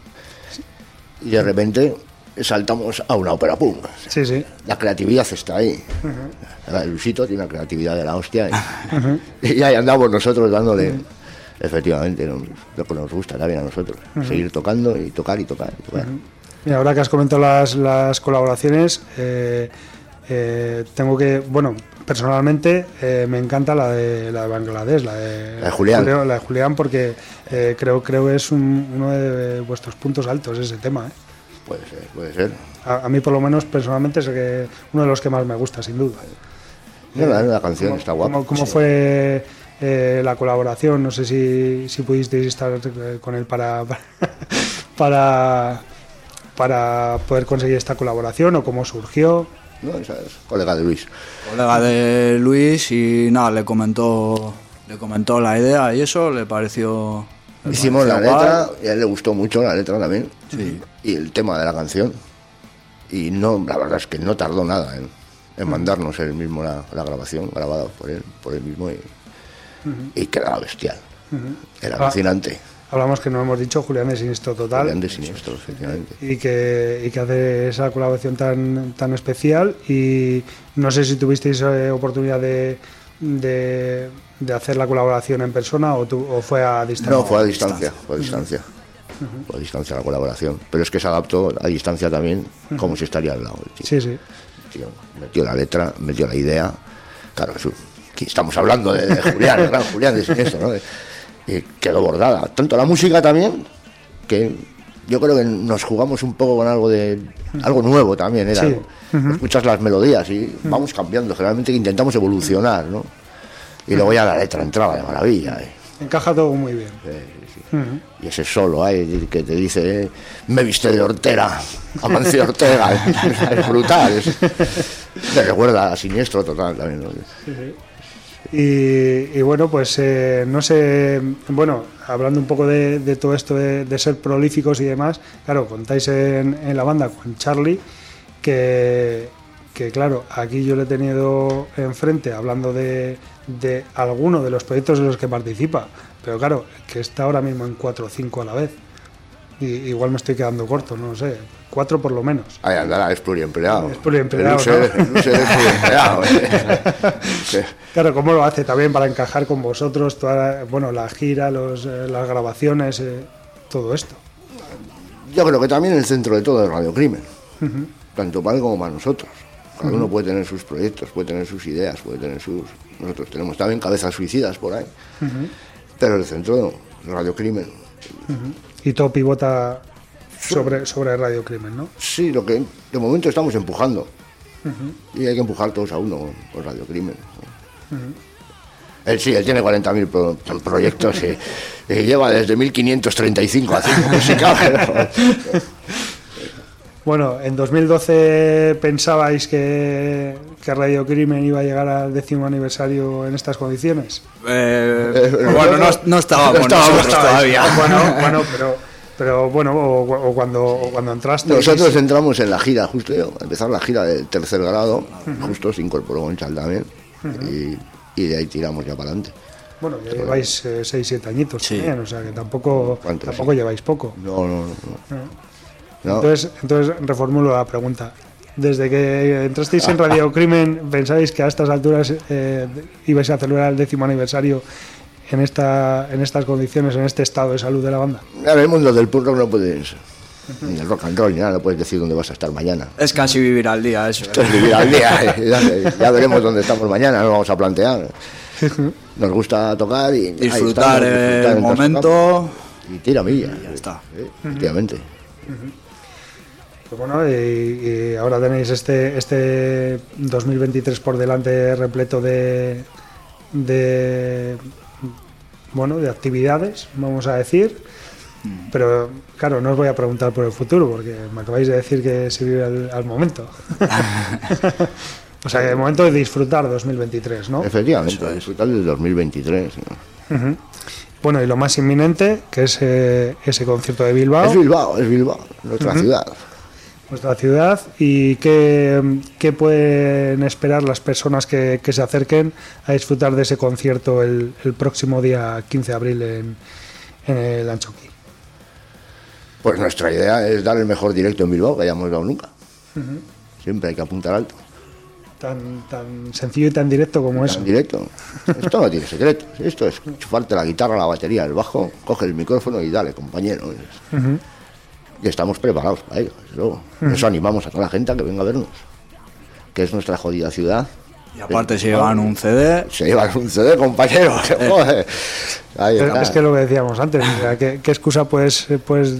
Y de repente saltamos a una ópera punk. Sí, sí. La creatividad está ahí. Ahora, Luisito tiene una creatividad de la hostia. Y, (laughs) y ahí andamos nosotros dándole, efectivamente, lo que nos gusta también a nosotros. Seguir tocando y tocar y tocar y tocar. Y ahora que has comentado las, las colaboraciones, eh, eh, tengo que, bueno, personalmente eh, me encanta la de, la de Bangladesh, la de, La de Julián. Julio- la de Julián, porque eh, creo creo que es un- uno de vuestros puntos altos ese tema. ¿eh? Puede ser, puede ser. A, a mí por lo menos personalmente es que, uno de los que más me gusta, sin duda. No, la, la canción está guapa. ¿Cómo, cómo Sí. fue eh, la colaboración? No sé si, si pudisteis estar eh, con él para, (laughs) para, para poder conseguir esta colaboración o cómo surgió. No, esa es colega de Luis. Colega de Luis y nada, le comentó, le comentó la idea y eso le pareció. le Hicimos la letra guay. y a él le gustó mucho la letra también. Sí. Y el tema de la canción. Y no, la verdad es que no tardó nada en, en mandarnos él mismo la, la grabación, grabada por él, por él mismo. Y, y quedaba bestial. Era Ah. alucinante. Hablamos que no hemos dicho Julián de Sinistro Total. Julián de Siniestro, efectivamente. Y que, y que hace esa colaboración tan, tan especial. Y no sé si tuvisteis eh, oportunidad de, de, de hacer la colaboración en persona o, tu- o fue a distancia. No, fue a distancia, fue a distancia. A distancia la colaboración. Pero es que se adaptó a distancia también, como si estaría al lado. tío. Sí, sí. Tío, metió la letra, metió la idea. Claro, es aquí estamos hablando de, de Julián, gran Julián de Siniestro, ¿no? Y quedó bordada. Tanto la música también, que yo creo que nos jugamos un poco con algo de algo nuevo también. Era, Sí. Escuchas las melodías y vamos cambiando. Generalmente intentamos evolucionar, ¿no? Y luego ya la letra entraba de maravilla. ¿eh? Encaja todo muy bien. Y ese solo ahí que te dice, eh, me viste de Ortega, Amancio Ortega, (laughs) (laughs) es brutal. es- te recuerda a Siniestro total también. ¿no? Y, y bueno, pues eh, no sé, bueno, hablando un poco de, de todo esto de, de ser prolíficos y demás, claro, contáis en, en la banda con Charlie, que, que claro, aquí yo le he tenido enfrente hablando de, de alguno de los proyectos en los que participa, pero claro, que está ahora mismo en 4 o 5 a la vez. Y, igual me estoy quedando corto, no lo sé, cuatro por lo menos. Ahí andará, es pluriempleado. Es pluriempleado, ¿no? Luce es pluriempleado. eh. (laughs) Claro, ¿cómo lo hace también para encajar con vosotros toda la, bueno, la gira, los, eh, las grabaciones, eh, todo esto? Yo creo que también el centro de todo es Radio Crimen, tanto para él como para nosotros. Cada uno puede tener sus proyectos, puede tener sus ideas, puede tener sus... Nosotros tenemos también cabezas suicidas por ahí, pero el centro, Radio Crimen, Y todo pivota sobre, sobre Radio Crimen, ¿no? Sí, lo que de momento estamos empujando. Y hay que empujar todos a uno con, Radio Crimen. Él sí, él tiene 40.000 pro- proyectos y, y lleva desde 1535 haciendo (laughs) música. pero- Bueno, en 2012 pensabais que, que Radio Crimen iba a llegar al décimo aniversario en estas condiciones. Eh, Eh, (laughs) bueno, no, no estábamos no estábamos nosotros todavía. (laughs) Bueno, bueno, pero, pero bueno, o, o cuando, o cuando entraste. Nosotros entramos en la gira, justo empezar la gira del tercer grado, justo se incorporó Gonchal también, y, y de ahí tiramos ya para adelante. Bueno, ya lleváis 6-7 añitos Sí. también, o sea que tampoco, tampoco lleváis poco. No, no, no. no. No, Entonces, entonces reformulo la pregunta. desde que entrasteis en Radio Crimen, ¿pensáis que a estas alturas eh, ibais a celebrar el décimo aniversario en, esta, en estas condiciones, en este estado de salud de la banda? En el mundo del punk no puedes, ni el rock and roll, ni nada, no puedes decir dónde vas a estar mañana. Es casi vivir al día eso. Esto es vivir al día, (laughs) ya, ya veremos dónde estamos mañana, no lo vamos a plantear. Nos gusta tocar y ahí Disfrutar estamos, el disfrutar mientras momento. Y tira milla. ya está. Efectivamente. Pues bueno, y, y ahora tenéis este, este 2023 por delante repleto de, de bueno, de actividades, vamos a decir. Pero claro, no os voy a preguntar por el futuro, porque me acabáis de decir que se vive al, al momento. (laughs) o sea, que el momento de disfrutar 2023, ¿no? Efectivamente, disfrutar del 2023. ¿no? Ujú. Bueno, y lo más inminente, que es eh, ese concierto de Bilbao. Es Bilbao, es Bilbao, nuestra ciudad. Nuestra ciudad y qué, qué pueden esperar las personas que, que se acerquen a disfrutar de ese concierto el, el próximo día 15 de abril en, en el Anchoqui. Pues nuestra idea es dar el mejor directo en Bilbao que hayamos dado nunca. Siempre hay que apuntar alto. Tan, tan sencillo y tan directo como eso. En directo. Esto no tiene secretos. Esto es chufarte la guitarra, la batería, el bajo, coge el micrófono y dale, compañero. Ujú. Y estamos preparados para ello. luego. Eso animamos a toda la gente a que venga a vernos. Que es nuestra jodida ciudad. Y aparte se llevan un CD. Se llevan un CD, compañero. (laughs) Joder. Ahí Es, está. es que lo que decíamos antes, o sea, ¿qué, qué excusa puedes, puedes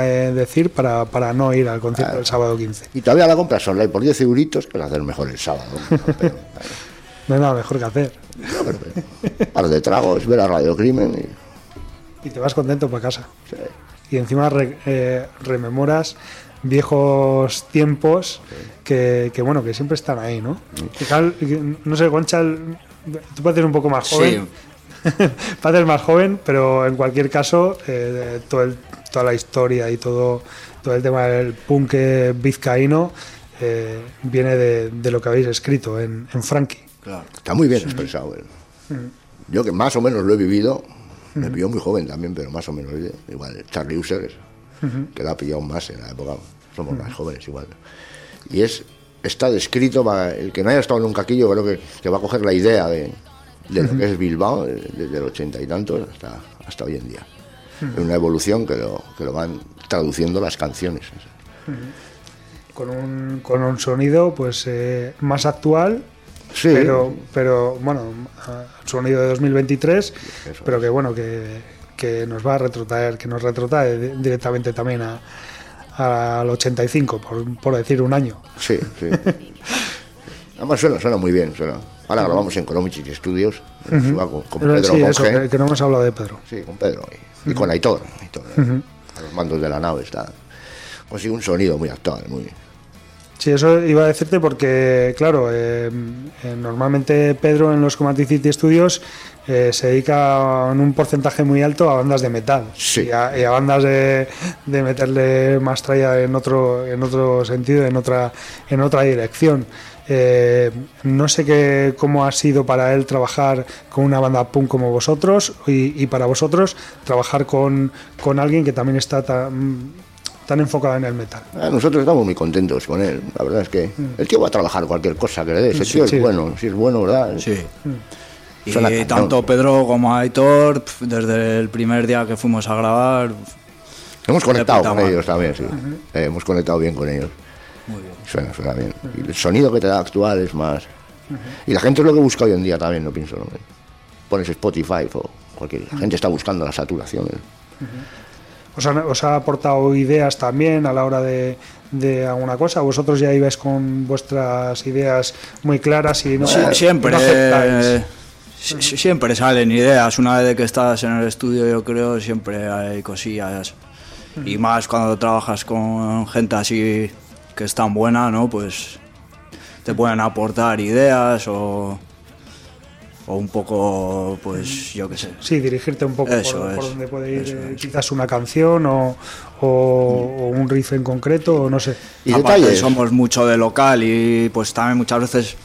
eh, decir para, para no ir al concierto el sábado 15? Y todavía la compras online por 10 euritos, que hacer mejor el sábado. ¿no? Pero, (laughs) No hay nada mejor que hacer. un par de tragos, ver a Radio Crimen y... Y te vas contento para casa. sí. Y encima re- eh, rememoras viejos tiempos que, que, bueno que siempre están ahí no no sé Concha tú pareces un poco más joven (laughs) pareces más joven pero en cualquier caso eh, todo el- toda la historia y todo todo el tema del punk vizcaíno eh, viene de, de lo que habéis escrito en, en Frankie Claro. Está muy bien expresado. él. Yo que más o menos lo he vivido, me pilló muy joven también, pero más o menos ¿eh? igual. Charlie User, que la ha pillado más en la época, somos más jóvenes igual. Y es está descrito, para el que no haya estado nunca aquí, yo creo que, que va a coger la idea de, de lo que es Bilbao, de- desde el ochenta y tantos hasta, hasta hoy en día. Es una evolución que lo, que lo van traduciendo las canciones. con un, con un sonido pues eh, más actual Sí, pero pero bueno sonido de 2023 Eso pero que bueno que, que nos va a retrotraer que nos retrotrae di- directamente también a al 85 por, por decir un año Sí, sí. (laughs) Además suena, suena muy bien. Suena. Ahora grabamos en Colomichis Studios, en Suba, con, con Pedro sí, eso, que, que no hemos hablado de Pedro Sí, con Pedro. Y, y con Aitor. Aitor, eh, A los mandos de la nave está. Consigue un sonido muy actual, muy. Sí, eso iba a decirte porque, claro, eh, eh, normalmente Pedro en los Comantic City Studios eh, se dedica en un porcentaje muy alto a bandas de metal Sí. y, a, y a bandas de, de meterle más tralla en otro, en otro sentido, en otra, en otra dirección. Eh, no sé qué, cómo ha sido para él trabajar con una banda punk como vosotros y, y para vosotros trabajar con, con alguien que también está tan, tan enfocado en el metal. Ah, nosotros estamos muy contentos con él. La verdad es que el tío va a trabajar cualquier cosa que le des. El tío sí. es bueno. Si es bueno, ¿verdad? Sí. Y Suena tanto Pedro como Aitor, desde el primer día que fuimos a grabar, Hemos conectado con ellos también, sí. Eh, hemos conectado bien con ellos. Suena, suena bien. Y el sonido que te da actual es más. Y la gente es lo que busca hoy en día también, no pienso. ¿no? Pones Spotify o cualquier. La gente está buscando la saturación. ¿eh? ¿Os, han- os ha aportado ideas también a la hora de, de alguna cosa? ¿Vosotros ya ibais con vuestras ideas muy claras y no, Sí, no siempre, si- si- siempre salen ideas. Una vez que estás en el estudio, yo creo, siempre hay cosillas. Y más cuando trabajas con gente así que es tan buena, ¿no? Pues te pueden aportar ideas o, o un poco, pues yo qué sé. Sí, dirigirte un poco Eso por, por es, donde puede ir eh, quizás una canción o, o- o un riff en concreto, o no sé. Y Aparte, detalles. somos mucho de local y pues también muchas veces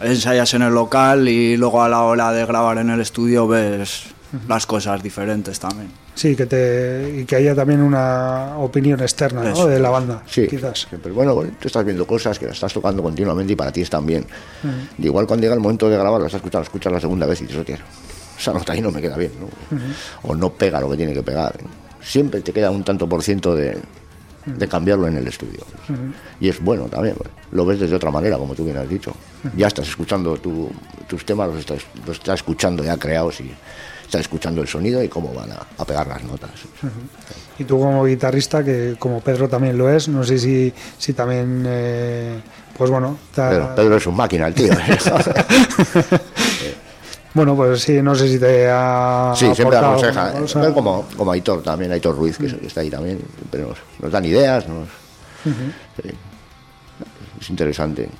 ensayas en el local y luego a la hora de grabar en el estudio ves las cosas diferentes también. Sí, que te, y que haya también una opinión externa ¿no? de la banda, Sí, quizás. Pero bueno, tú estás viendo cosas que las estás tocando continuamente y para ti están bien. Y igual cuando llega el momento de grabar, las escuchas, las escuchas la segunda vez y dices, "Hostia, esa nota ahí no me queda bien, ¿no? O no pega lo que tiene que pegar. Siempre te queda un tanto por ciento de, de cambiarlo en el estudio. Y es bueno también, lo ves desde otra manera, como tú bien has dicho. Ya estás escuchando tu- tus temas, los estás, los estás escuchando ya creados y estás escuchando el sonido y cómo van a, a pegar las notas. Y tú como guitarrista, que como Pedro también lo es, no sé si, si también, eh, pues bueno, Pedro, Pedro es un máquina, el tío. (laughs) (laughs) bueno, pues sí, no sé si te ha Sí, siempre aconseja. como, como Aitor también, Aitor Ruiz, que, está ahí también. Pero nos, nos dan ideas, nos, sí. es interesante.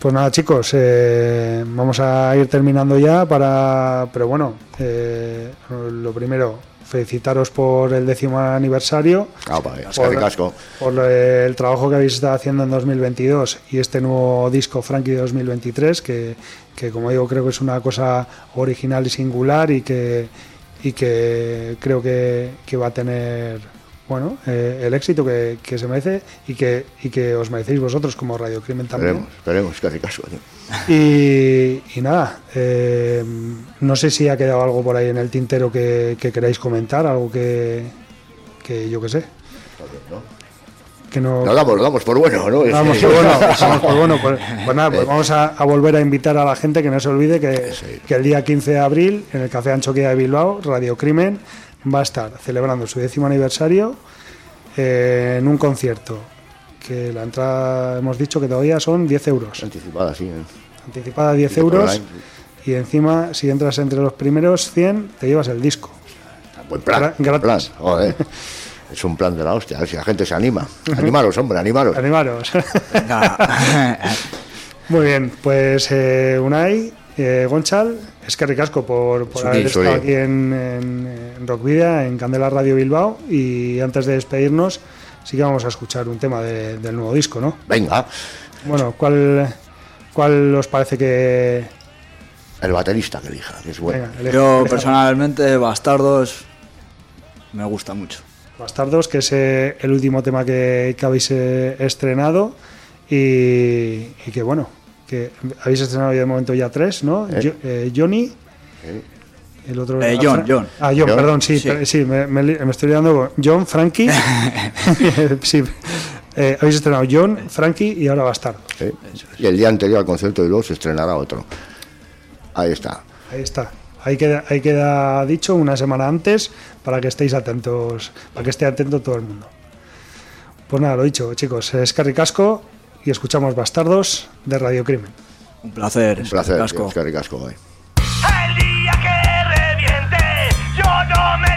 Pues nada, chicos, eh, vamos a ir terminando ya para, pero bueno, eh, lo primero, felicitaros por el décimo aniversario. Pa, es por, que ricasco. por el trabajo que habéis estado haciendo en 2022 y este nuevo disco Frankie de 2023 que, que como digo creo que es una cosa original y singular y que y que creo que, que va a tener bueno eh, el éxito que, que se merece y que y que os merecéis vosotros como Radio Crimen también Esperemos, esperemos, es que ricasco. tío. y, y nada, eh, no sé si ha quedado algo por ahí en el tintero que, que queráis comentar, algo que, que yo que sé. Que no, damos, damos por bueno, ¿no? Vamos, por bueno, (laughs) vamos por bueno. Pues, pues nada, pues vamos a, a volver a invitar a la gente que no se olvide que, que el día 15 de abril en el Café Anchoquia de Bilbao, Radio Crimen va a estar celebrando su décimo aniversario eh, en un concierto. Que la entrada hemos dicho que todavía son 10 euros. Anticipada, sí. ¿eh? Anticipada 10 Directo euros. online. Y encima, si entras entre los primeros 100, te llevas el disco. Buen plan. Gra- plan, joder. (laughs) Es un plan de la hostia, a ver si la gente se anima. Animaros, hombre, animaros. Animaros. (laughs) Muy bien, pues eh, Unai, eh, Gonchal, es que ricasco por, por haber estado aquí en, en, en Rockvidia, en Candela Radio Bilbao. Y antes de despedirnos, sí que vamos a escuchar un tema de- del nuevo disco, ¿no? Venga, Bueno, ¿cuál, cuál os parece que. el baterista que elija, que es bueno. Venga, Yo personalmente, Bastardos, me gusta mucho. Bastardos, que es eh, el último tema que, que habéis eh, estrenado y, y que bueno, que habéis estrenado ya de momento ya tres, ¿no? Eh. Yo- eh, Johnny, el otro... Eh, John, John. Ah, John, John, perdón, sí, sí. per- sí, me, me li- me estoy liando John, Frankie, (laughs) (laughs) sí, eh, habéis estrenado John, Frankie y ahora Bastardo. ¿eh? Y el día anterior al concierto de luego se estrenará otro. Ahí está. Ahí está. Ahí queda, ahí queda dicho una semana antes para que estéis atentos, para que esté atento todo el mundo. Pues nada, lo dicho, chicos, es Carri Casco y escuchamos Bastardos de Radio Crimen. Un placer. Un placer, Casco. es que ricasco, eh. El día que reviente, yo no me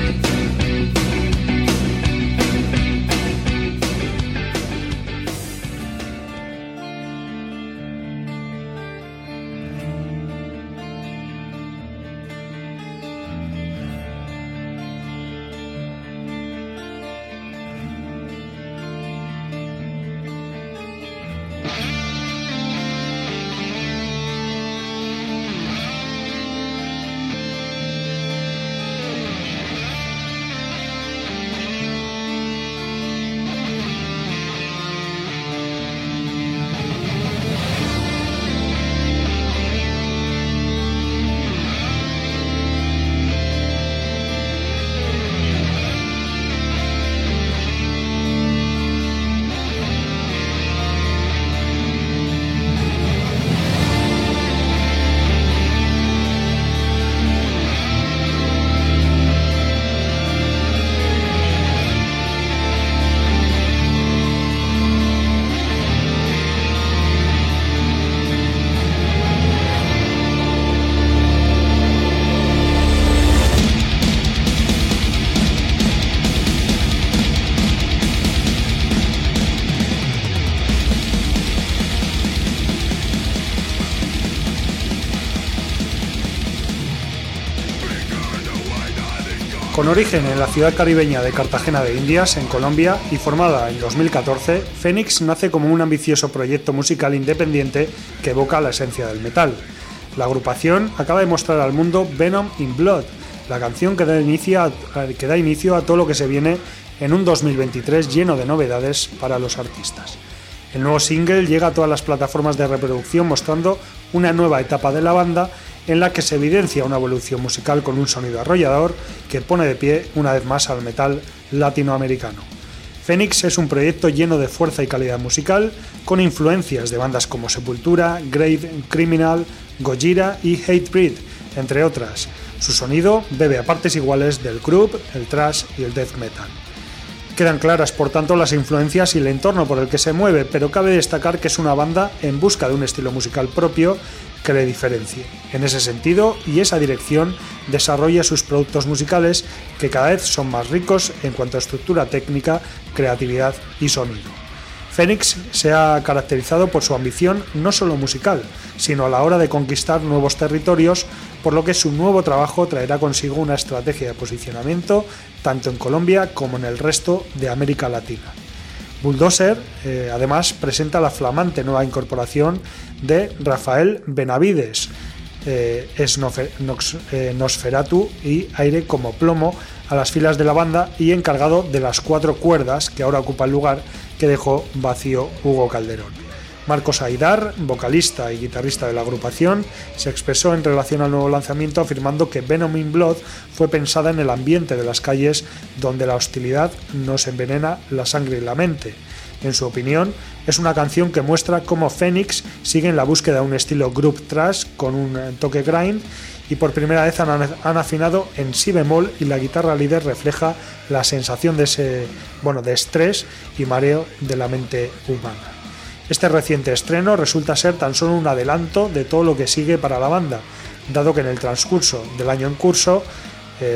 Con origen en la ciudad caribeña de Cartagena de Indias, en Colombia, y formada en 2014, Phoenix nace como un ambicioso proyecto musical independiente que evoca la esencia del metal. La agrupación acaba de mostrar al mundo Venom in Blood, la canción que da, inicio a, que da inicio a todo lo que se viene en un 2023 lleno de novedades para los artistas. El nuevo single llega a todas las plataformas de reproducción mostrando una nueva etapa de la banda en la que se evidencia una evolución musical con un sonido arrollador que pone de pie una vez más al metal latinoamericano. Phoenix es un proyecto lleno de fuerza y calidad musical, con influencias de bandas como Sepultura, Grave, Criminal, Gojira y Hatebreed, entre otras. Su sonido bebe a partes iguales del group, el thrash y el death metal. Quedan claras, por tanto, las influencias y el entorno por el que se mueve, pero cabe destacar que es una banda en busca de un estilo musical propio que le diferencie. En ese sentido y esa dirección desarrolla sus productos musicales que cada vez son más ricos en cuanto a estructura técnica, creatividad y sonido. Phoenix se ha caracterizado por su ambición no solo musical, sino a la hora de conquistar nuevos territorios, por lo que su nuevo trabajo traerá consigo una estrategia de posicionamiento tanto en Colombia como en el resto de América Latina. Bulldozer, eh, además, presenta la flamante nueva incorporación de Rafael Benavides, eh, eh, Nosferatu y Aire como plomo a las filas de la banda y encargado de las cuatro cuerdas que ahora ocupa el lugar que dejó vacío Hugo Calderón. Marcos Aidar, vocalista y guitarrista de la agrupación, se expresó en relación al nuevo lanzamiento afirmando que Venom in Blood fue pensada en el ambiente de las calles donde la hostilidad nos envenena la sangre y la mente. En su opinión, es una canción que muestra cómo Phoenix sigue en la búsqueda de un estilo group trash con un toque grind y por primera vez han, afinado en si bemol y la guitarra líder refleja la sensación de ese bueno de estrés y mareo de la mente humana. Este reciente estreno resulta ser tan solo un adelanto de todo lo que sigue para la banda, dado que en el transcurso del año en curso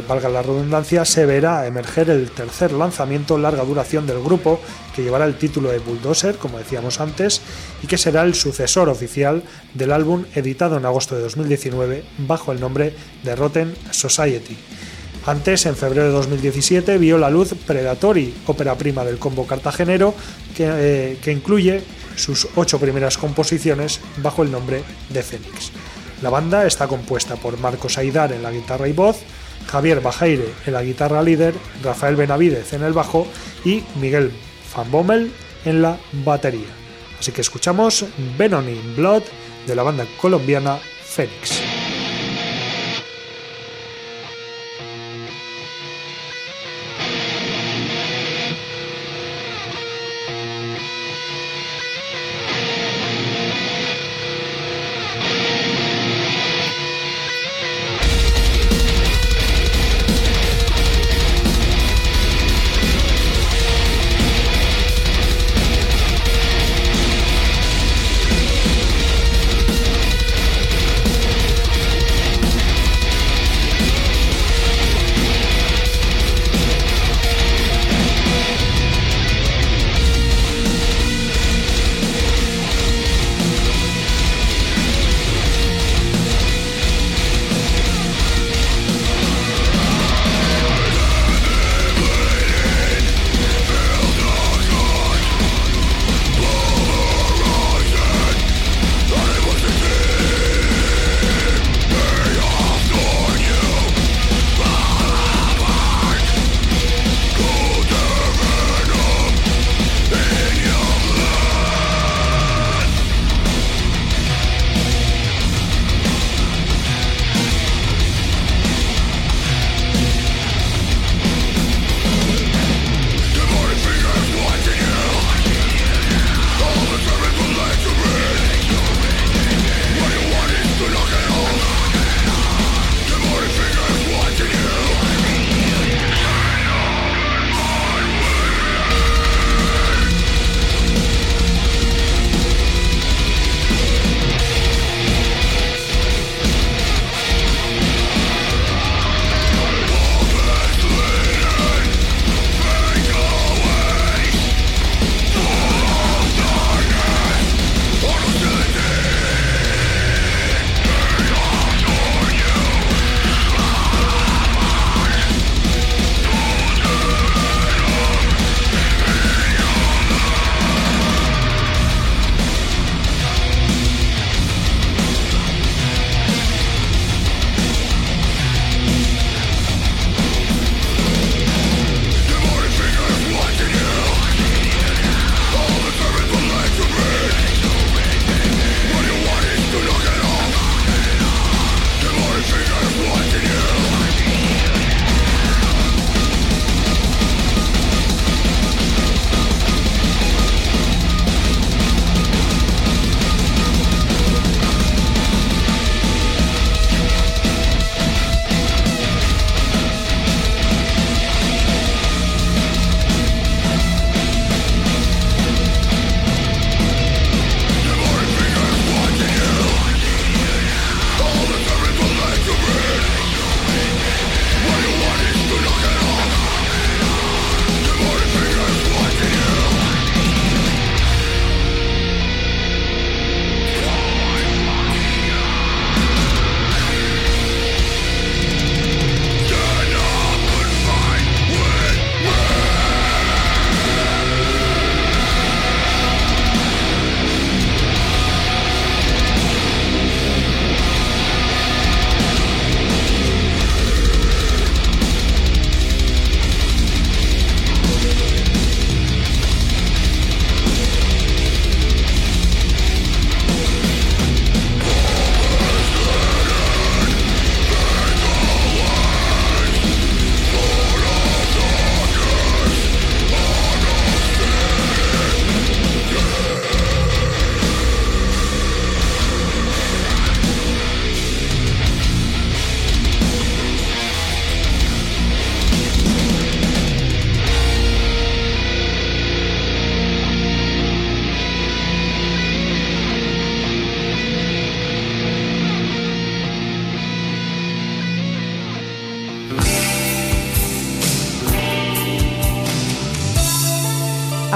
valga la redundancia, se verá emerger el tercer lanzamiento larga duración del grupo, que llevará el título de Bulldozer, como decíamos antes, y que será el sucesor oficial del álbum editado en agosto de 2019 bajo el nombre de Rotten Society. Antes, en febrero de 2017, vio la luz Predatory, ópera prima del combo cartagenero, que, eh, que incluye sus ocho primeras composiciones bajo el nombre de Fénix. La banda está compuesta por Marcos Aidar en la guitarra y voz, Javier Bajaire en la guitarra líder, Rafael Benavidez en el bajo y Miguel Van Bommel en la batería. Así que escuchamos Benoni Blood de la banda colombiana Fénix.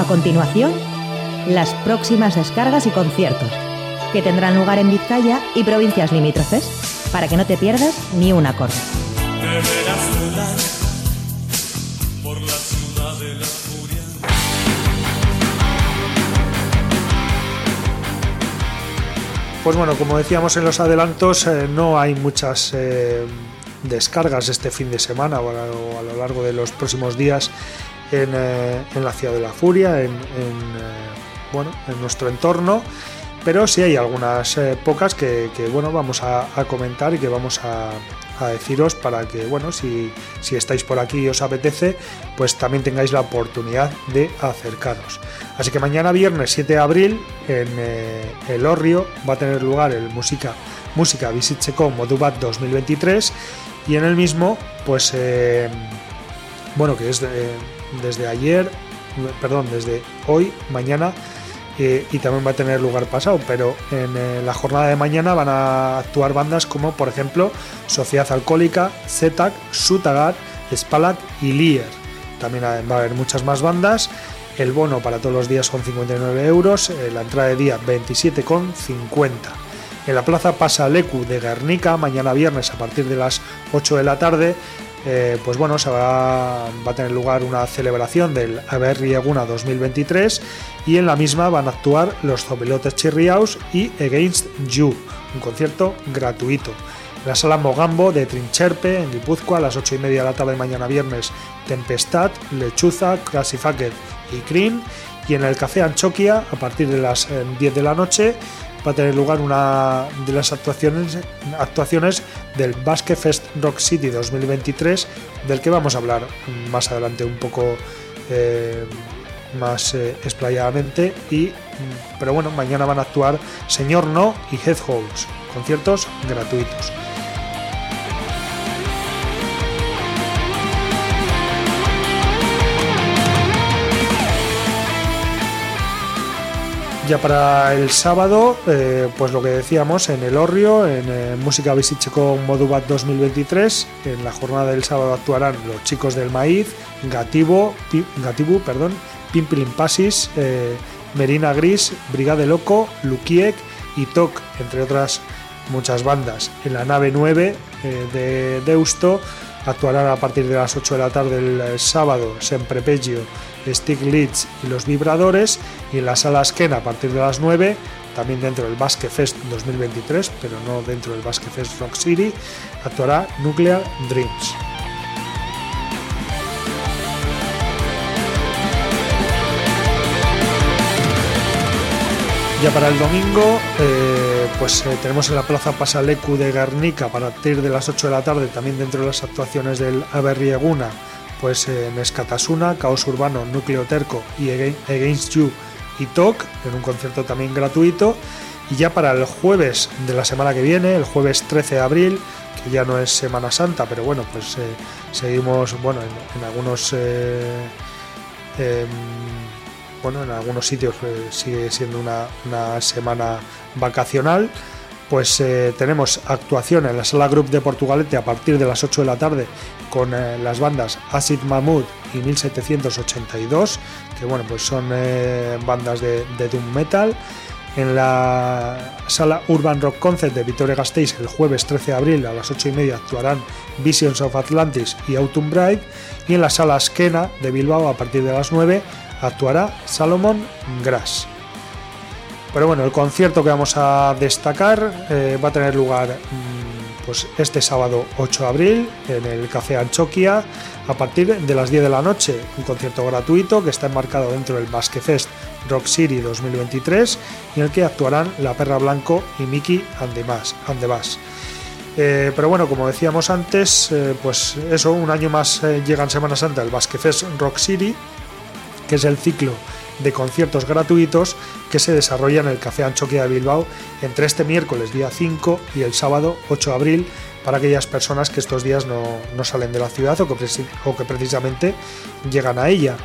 Continuación, las próximas descargas y conciertos, que tendrán lugar en Vizcaya y provincias limítrofes, para que no te pierdas ni un acorde. Pues bueno, como decíamos en los adelantos, eh, no hay muchas eh, descargas este fin de semana o a, lo largo de los próximos días en, eh, la ciudad de la furia, en, bueno, en nuestro entorno, pero sí hay algunas pocas que, bueno, vamos a comentar y que vamos a, deciros para que, bueno, si, si estáis por aquí y os apetece, pues también tengáis la oportunidad de acercaros. Así que mañana viernes 7 de abril en eh, El Orrio va a tener lugar el Música, Música Visitcheco Modubat 2023 y en el mismo, pues, eh, bueno, que es desde ayer, perdón, desde hoy, mañana, y también va a tener lugar pasado, pero en eh, la jornada de mañana van a actuar bandas como por ejemplo Sociedad Alcohólica, Zetac, Sutagar, Spalak y Lier. También va a haber muchas más bandas. El bono para todos los días son 59 euros, eh, la entrada de día 27,50. En la plaza Pasa Lecu de Guernica, mañana viernes a partir de las 8 de la tarde, eh, pues bueno, se va, a tener lugar una celebración del Averri Eguna 2023 y en la misma van a actuar los Zopilotes Chirriaus y Against You, un concierto gratuito. La sala Mogambo de Trincherpe, en Guipúzcoa, a las 8 y media de la tarde mañana viernes, Tempestad, Lechuza, Classifacket y Cream. Y en el Café Anchoquia, a partir de las 10 eh, de la noche, va a tener lugar una de las actuaciones, actuaciones del Basque Fest Rock City 2023, del que vamos a hablar más adelante un poco eh, más eh, explayadamente. Y, pero bueno, mañana van a actuar Señor No y Head Holes, conciertos gratuitos. Ya para el sábado, eh, pues lo que decíamos, en el Orrio, en eh, Música Visicheco Modubat 2023, en la jornada del sábado actuarán los chicos del maíz, Gatibu, Gatibu perdón, Pimpilin Pasis, eh, Merina Gris, Brigade Loco, Lukiek y Tok, entre otras muchas bandas. En la nave 9 de Deusto actuarán a partir de las 8 de la tarde el sábado Semprepeggio Stick Leeds y los Vibradores, y en la sala Esquena a partir de las 9, también dentro del Basque Fest 2023, pero no dentro del Basque Fest Rock City, actuará Nuclear Dreams. Ya para el domingo, eh, pues eh, tenemos en la Plaza Pasalecu de Guernica a partir de las 8 de la tarde, también dentro de las actuaciones del Averrieguna, pues en Escatasuna, Caos Urbano, Núcleo Terco y Against You y Talk, en un concierto también gratuito. Y ya para el jueves de la semana que viene, el jueves 13 de abril, que ya no es Semana Santa, pero bueno, pues eh, seguimos, bueno, en, algunos... Bueno, en algunos sitios eh, sigue siendo una, una semana vacacional pues eh, tenemos actuación en la sala Group de Portugalete a partir de las 8 de la tarde con eh, las bandas Acid Mahmood y 1782, que bueno, pues son eh, bandas de, Doom Metal. En la sala Urban Rock Concert de Vitoria Gasteiz el jueves 13 de abril a las 8 y media actuarán Visions of Atlantis y Autumn Bride. Y en la sala Skena de Bilbao a partir de las 9 actuará Salomon Grass. Pero bueno, el concierto que vamos a destacar eh, va a tener lugar mm, pues este sábado 8 de abril en el Café Anchoquia a partir de las 10 de la noche. Un concierto gratuito que está enmarcado dentro del Basque Fest Rock City 2023 en el que actuarán La Perra Blanco y Mickey and the. Eh, pero bueno, como decíamos antes, eh, pues eso, un año más llega en Semana Santa el Basque Fest Rock City, que es el ciclo de conciertos gratuitos que se desarrolla en el Café Anchoquia de Bilbao entre este miércoles día 5 y el sábado 8 de abril para aquellas personas que estos días no, salen de la ciudad o que, precisamente llegan a ella.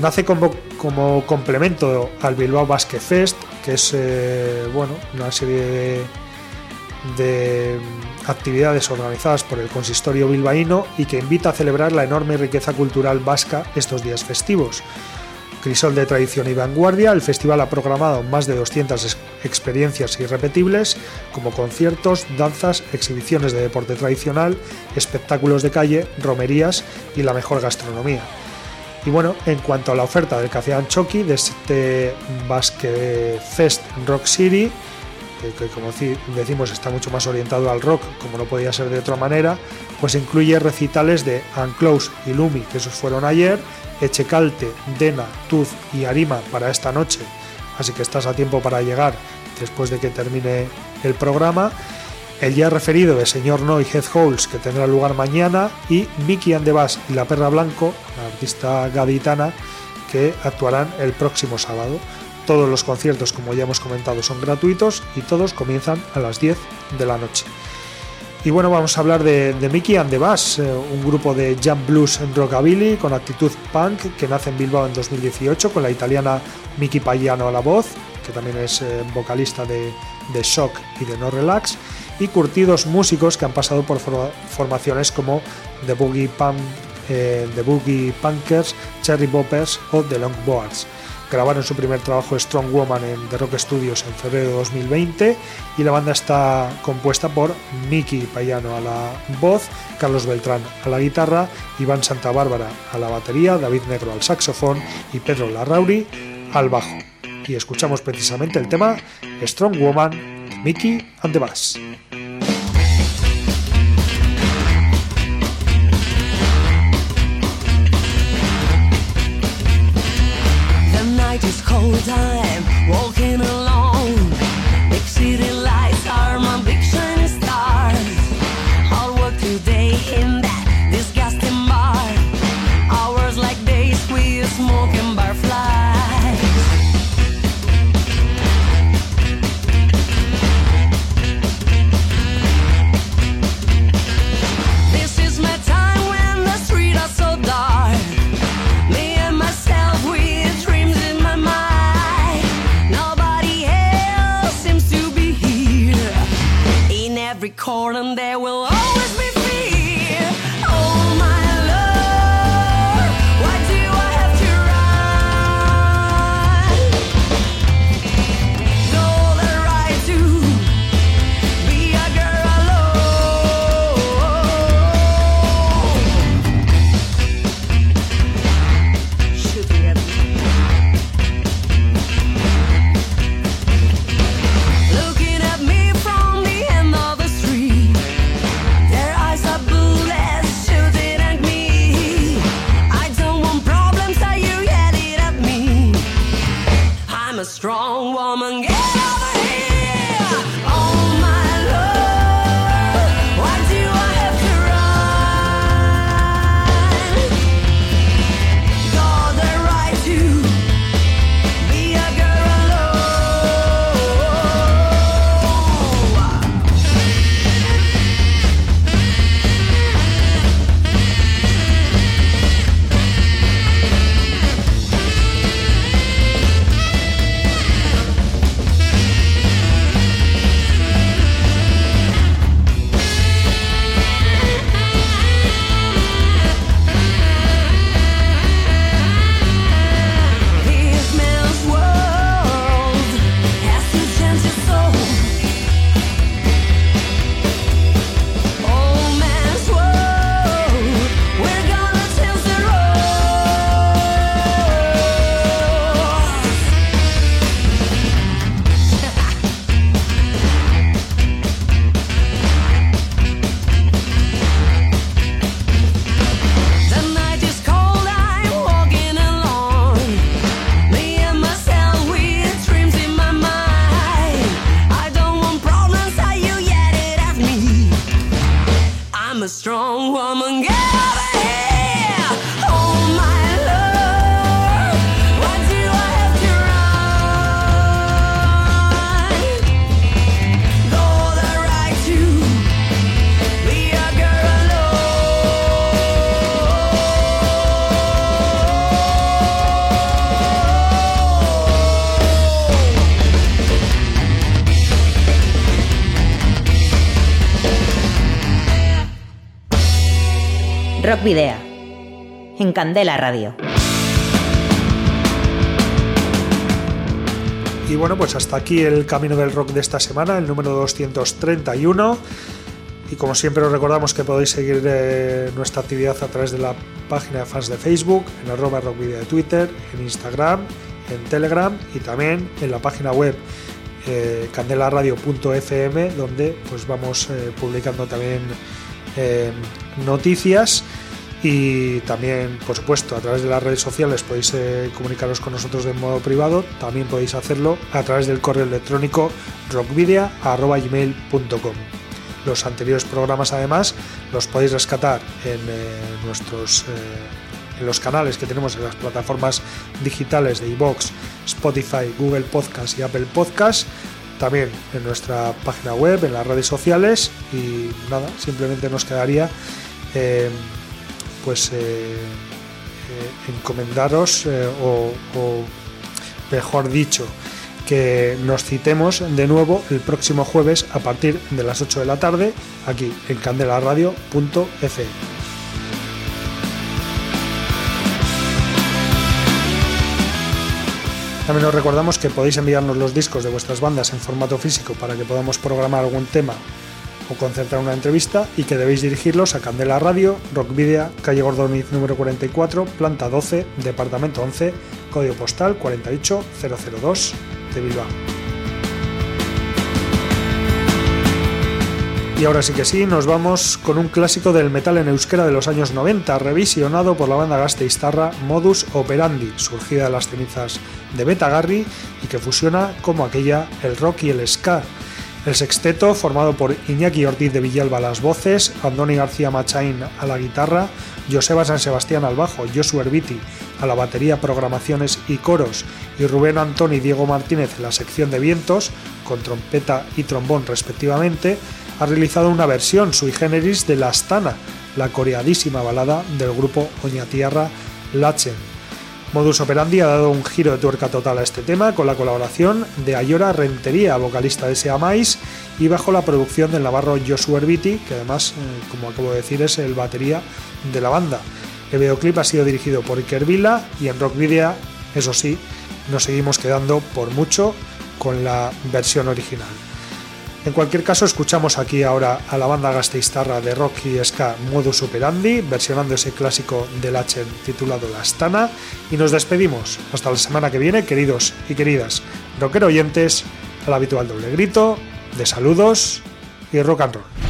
Nace como, como, complemento al Bilbao Basque Fest, que es eh, bueno, una serie de actividades organizadas por el consistorio bilbaíno y que invita a celebrar la enorme riqueza cultural vasca estos días festivos. Crisol de tradición y vanguardia, el festival ha programado más de 200 experiencias irrepetibles, como conciertos, danzas, exhibiciones de deporte tradicional, espectáculos de calle, romerías y la mejor gastronomía. Y bueno, en cuanto a la oferta del Café Anchoqui de este Basque Fest Rock City, que, como decimos está mucho más orientado al rock, como no podía ser de otra manera, pues incluye recitales de Unclose y Lumi, que esos fueron ayer, Echecalte, Dena, Tuz y Arima para esta noche, así que estás a tiempo para llegar después de que termine el programa. El ya referido de Señor No y Head Holes, que tendrá lugar mañana, y Mickey and the Bass y La Perra Blanco, la artista gaditana, que actuarán el próximo sábado. Todos los conciertos, como ya hemos comentado, son gratuitos y todos comienzan a las 10 de la noche. Y bueno, vamos a hablar de, Mickey and the Bass, eh, un grupo de jump blues en rockabilly con actitud punk que nace en Bilbao en 2018 con la italiana Mickey Payano a la voz, que también es eh, vocalista de, Shock y de No Relax, y curtidos músicos que han pasado por formaciones como The Boogie, Punk, eh, The Boogie Punkers, Cherry Boppers o The Longboards grabaron su primer trabajo Strong Woman en The Rock Studios en febrero de 2020 y la banda está compuesta por Miki Payano a la voz, Carlos Beltrán a la guitarra, Iván Santa Bárbara a la batería, David Negro al saxofón y Pedro Larrauri al bajo. Y escuchamos precisamente el tema Strong Woman, Mickey and the Bass. Time walking alone. Big city lights are my big Rock. En Candela Radio. Y bueno, pues hasta aquí el Camino del Rock de esta semana, el número 231. Y como siempre os recordamos que podéis seguir eh, nuestra actividad a través de la página de fans de Facebook, en arroba rockvideo de Twitter, en Instagram, en Telegram y también en la página web eh, candelaradio.fm donde pues vamos eh, publicando también eh, noticias y también, por supuesto, a través de las redes sociales podéis eh, comunicaros con nosotros de modo privado. También podéis hacerlo a través del correo electrónico rockvidia.gmail.com. Los anteriores programas, además, los podéis rescatar en eh, nuestros en los canales que tenemos en las plataformas digitales de iBox, Spotify, Google Podcast y Apple Podcast. También en nuestra página web, en las redes sociales. Y nada, simplemente nos quedaría eh, pues eh, eh, encomendaros eh, o, mejor dicho que nos citemos de nuevo el próximo jueves a partir de las 8 de la tarde aquí en candelaradio.fm. También os recordamos que podéis enviarnos los discos de vuestras bandas en formato físico para que podamos programar algún tema o concertar una entrevista y que debéis dirigirlos a Candela Radio, Rockvidia, calle Gordoniz número 44, planta 12, departamento 11, código postal 48002 de Bilbao. Y ahora sí que sí, nos vamos con un clásico del metal en euskera de los años 90, revisionado por la banda gasteiztarra Modus Operandi, surgida de las cenizas de Betagarri y que fusiona como aquella el rock y el ska. El sexteto, formado por Iñaki Ortiz de Villalba a las voces, Andoni García Machain a la guitarra, Joseba San Sebastián al bajo, Josu Herbiti a la batería, programaciones y coros, y Rubén Antoni y Diego Martínez en la sección de vientos, con trompeta y trombón respectivamente, ha realizado una versión sui generis de La Astana, la coreadísima balada del grupo Oñatierra Lachen. Modus Operandi ha dado un giro de tuerca total a este tema con la colaboración de Ayora Rentería, vocalista de Seamais, y bajo la producción del navarro Josu Herbiti, que además, eh, como acabo de decir, es el batería de la banda. El videoclip ha sido dirigido por Iker Vila y en Rock Video, eso sí, nos seguimos quedando por mucho con la versión original. En cualquier caso, escuchamos aquí ahora a la banda gasteiztarra de rock y ska Modus Operandi, versionando ese clásico de Lachen titulado La Astana, y nos despedimos. Hasta la semana que viene, queridos y queridas rocker oyentes, al habitual doble grito de saludos y rock and roll.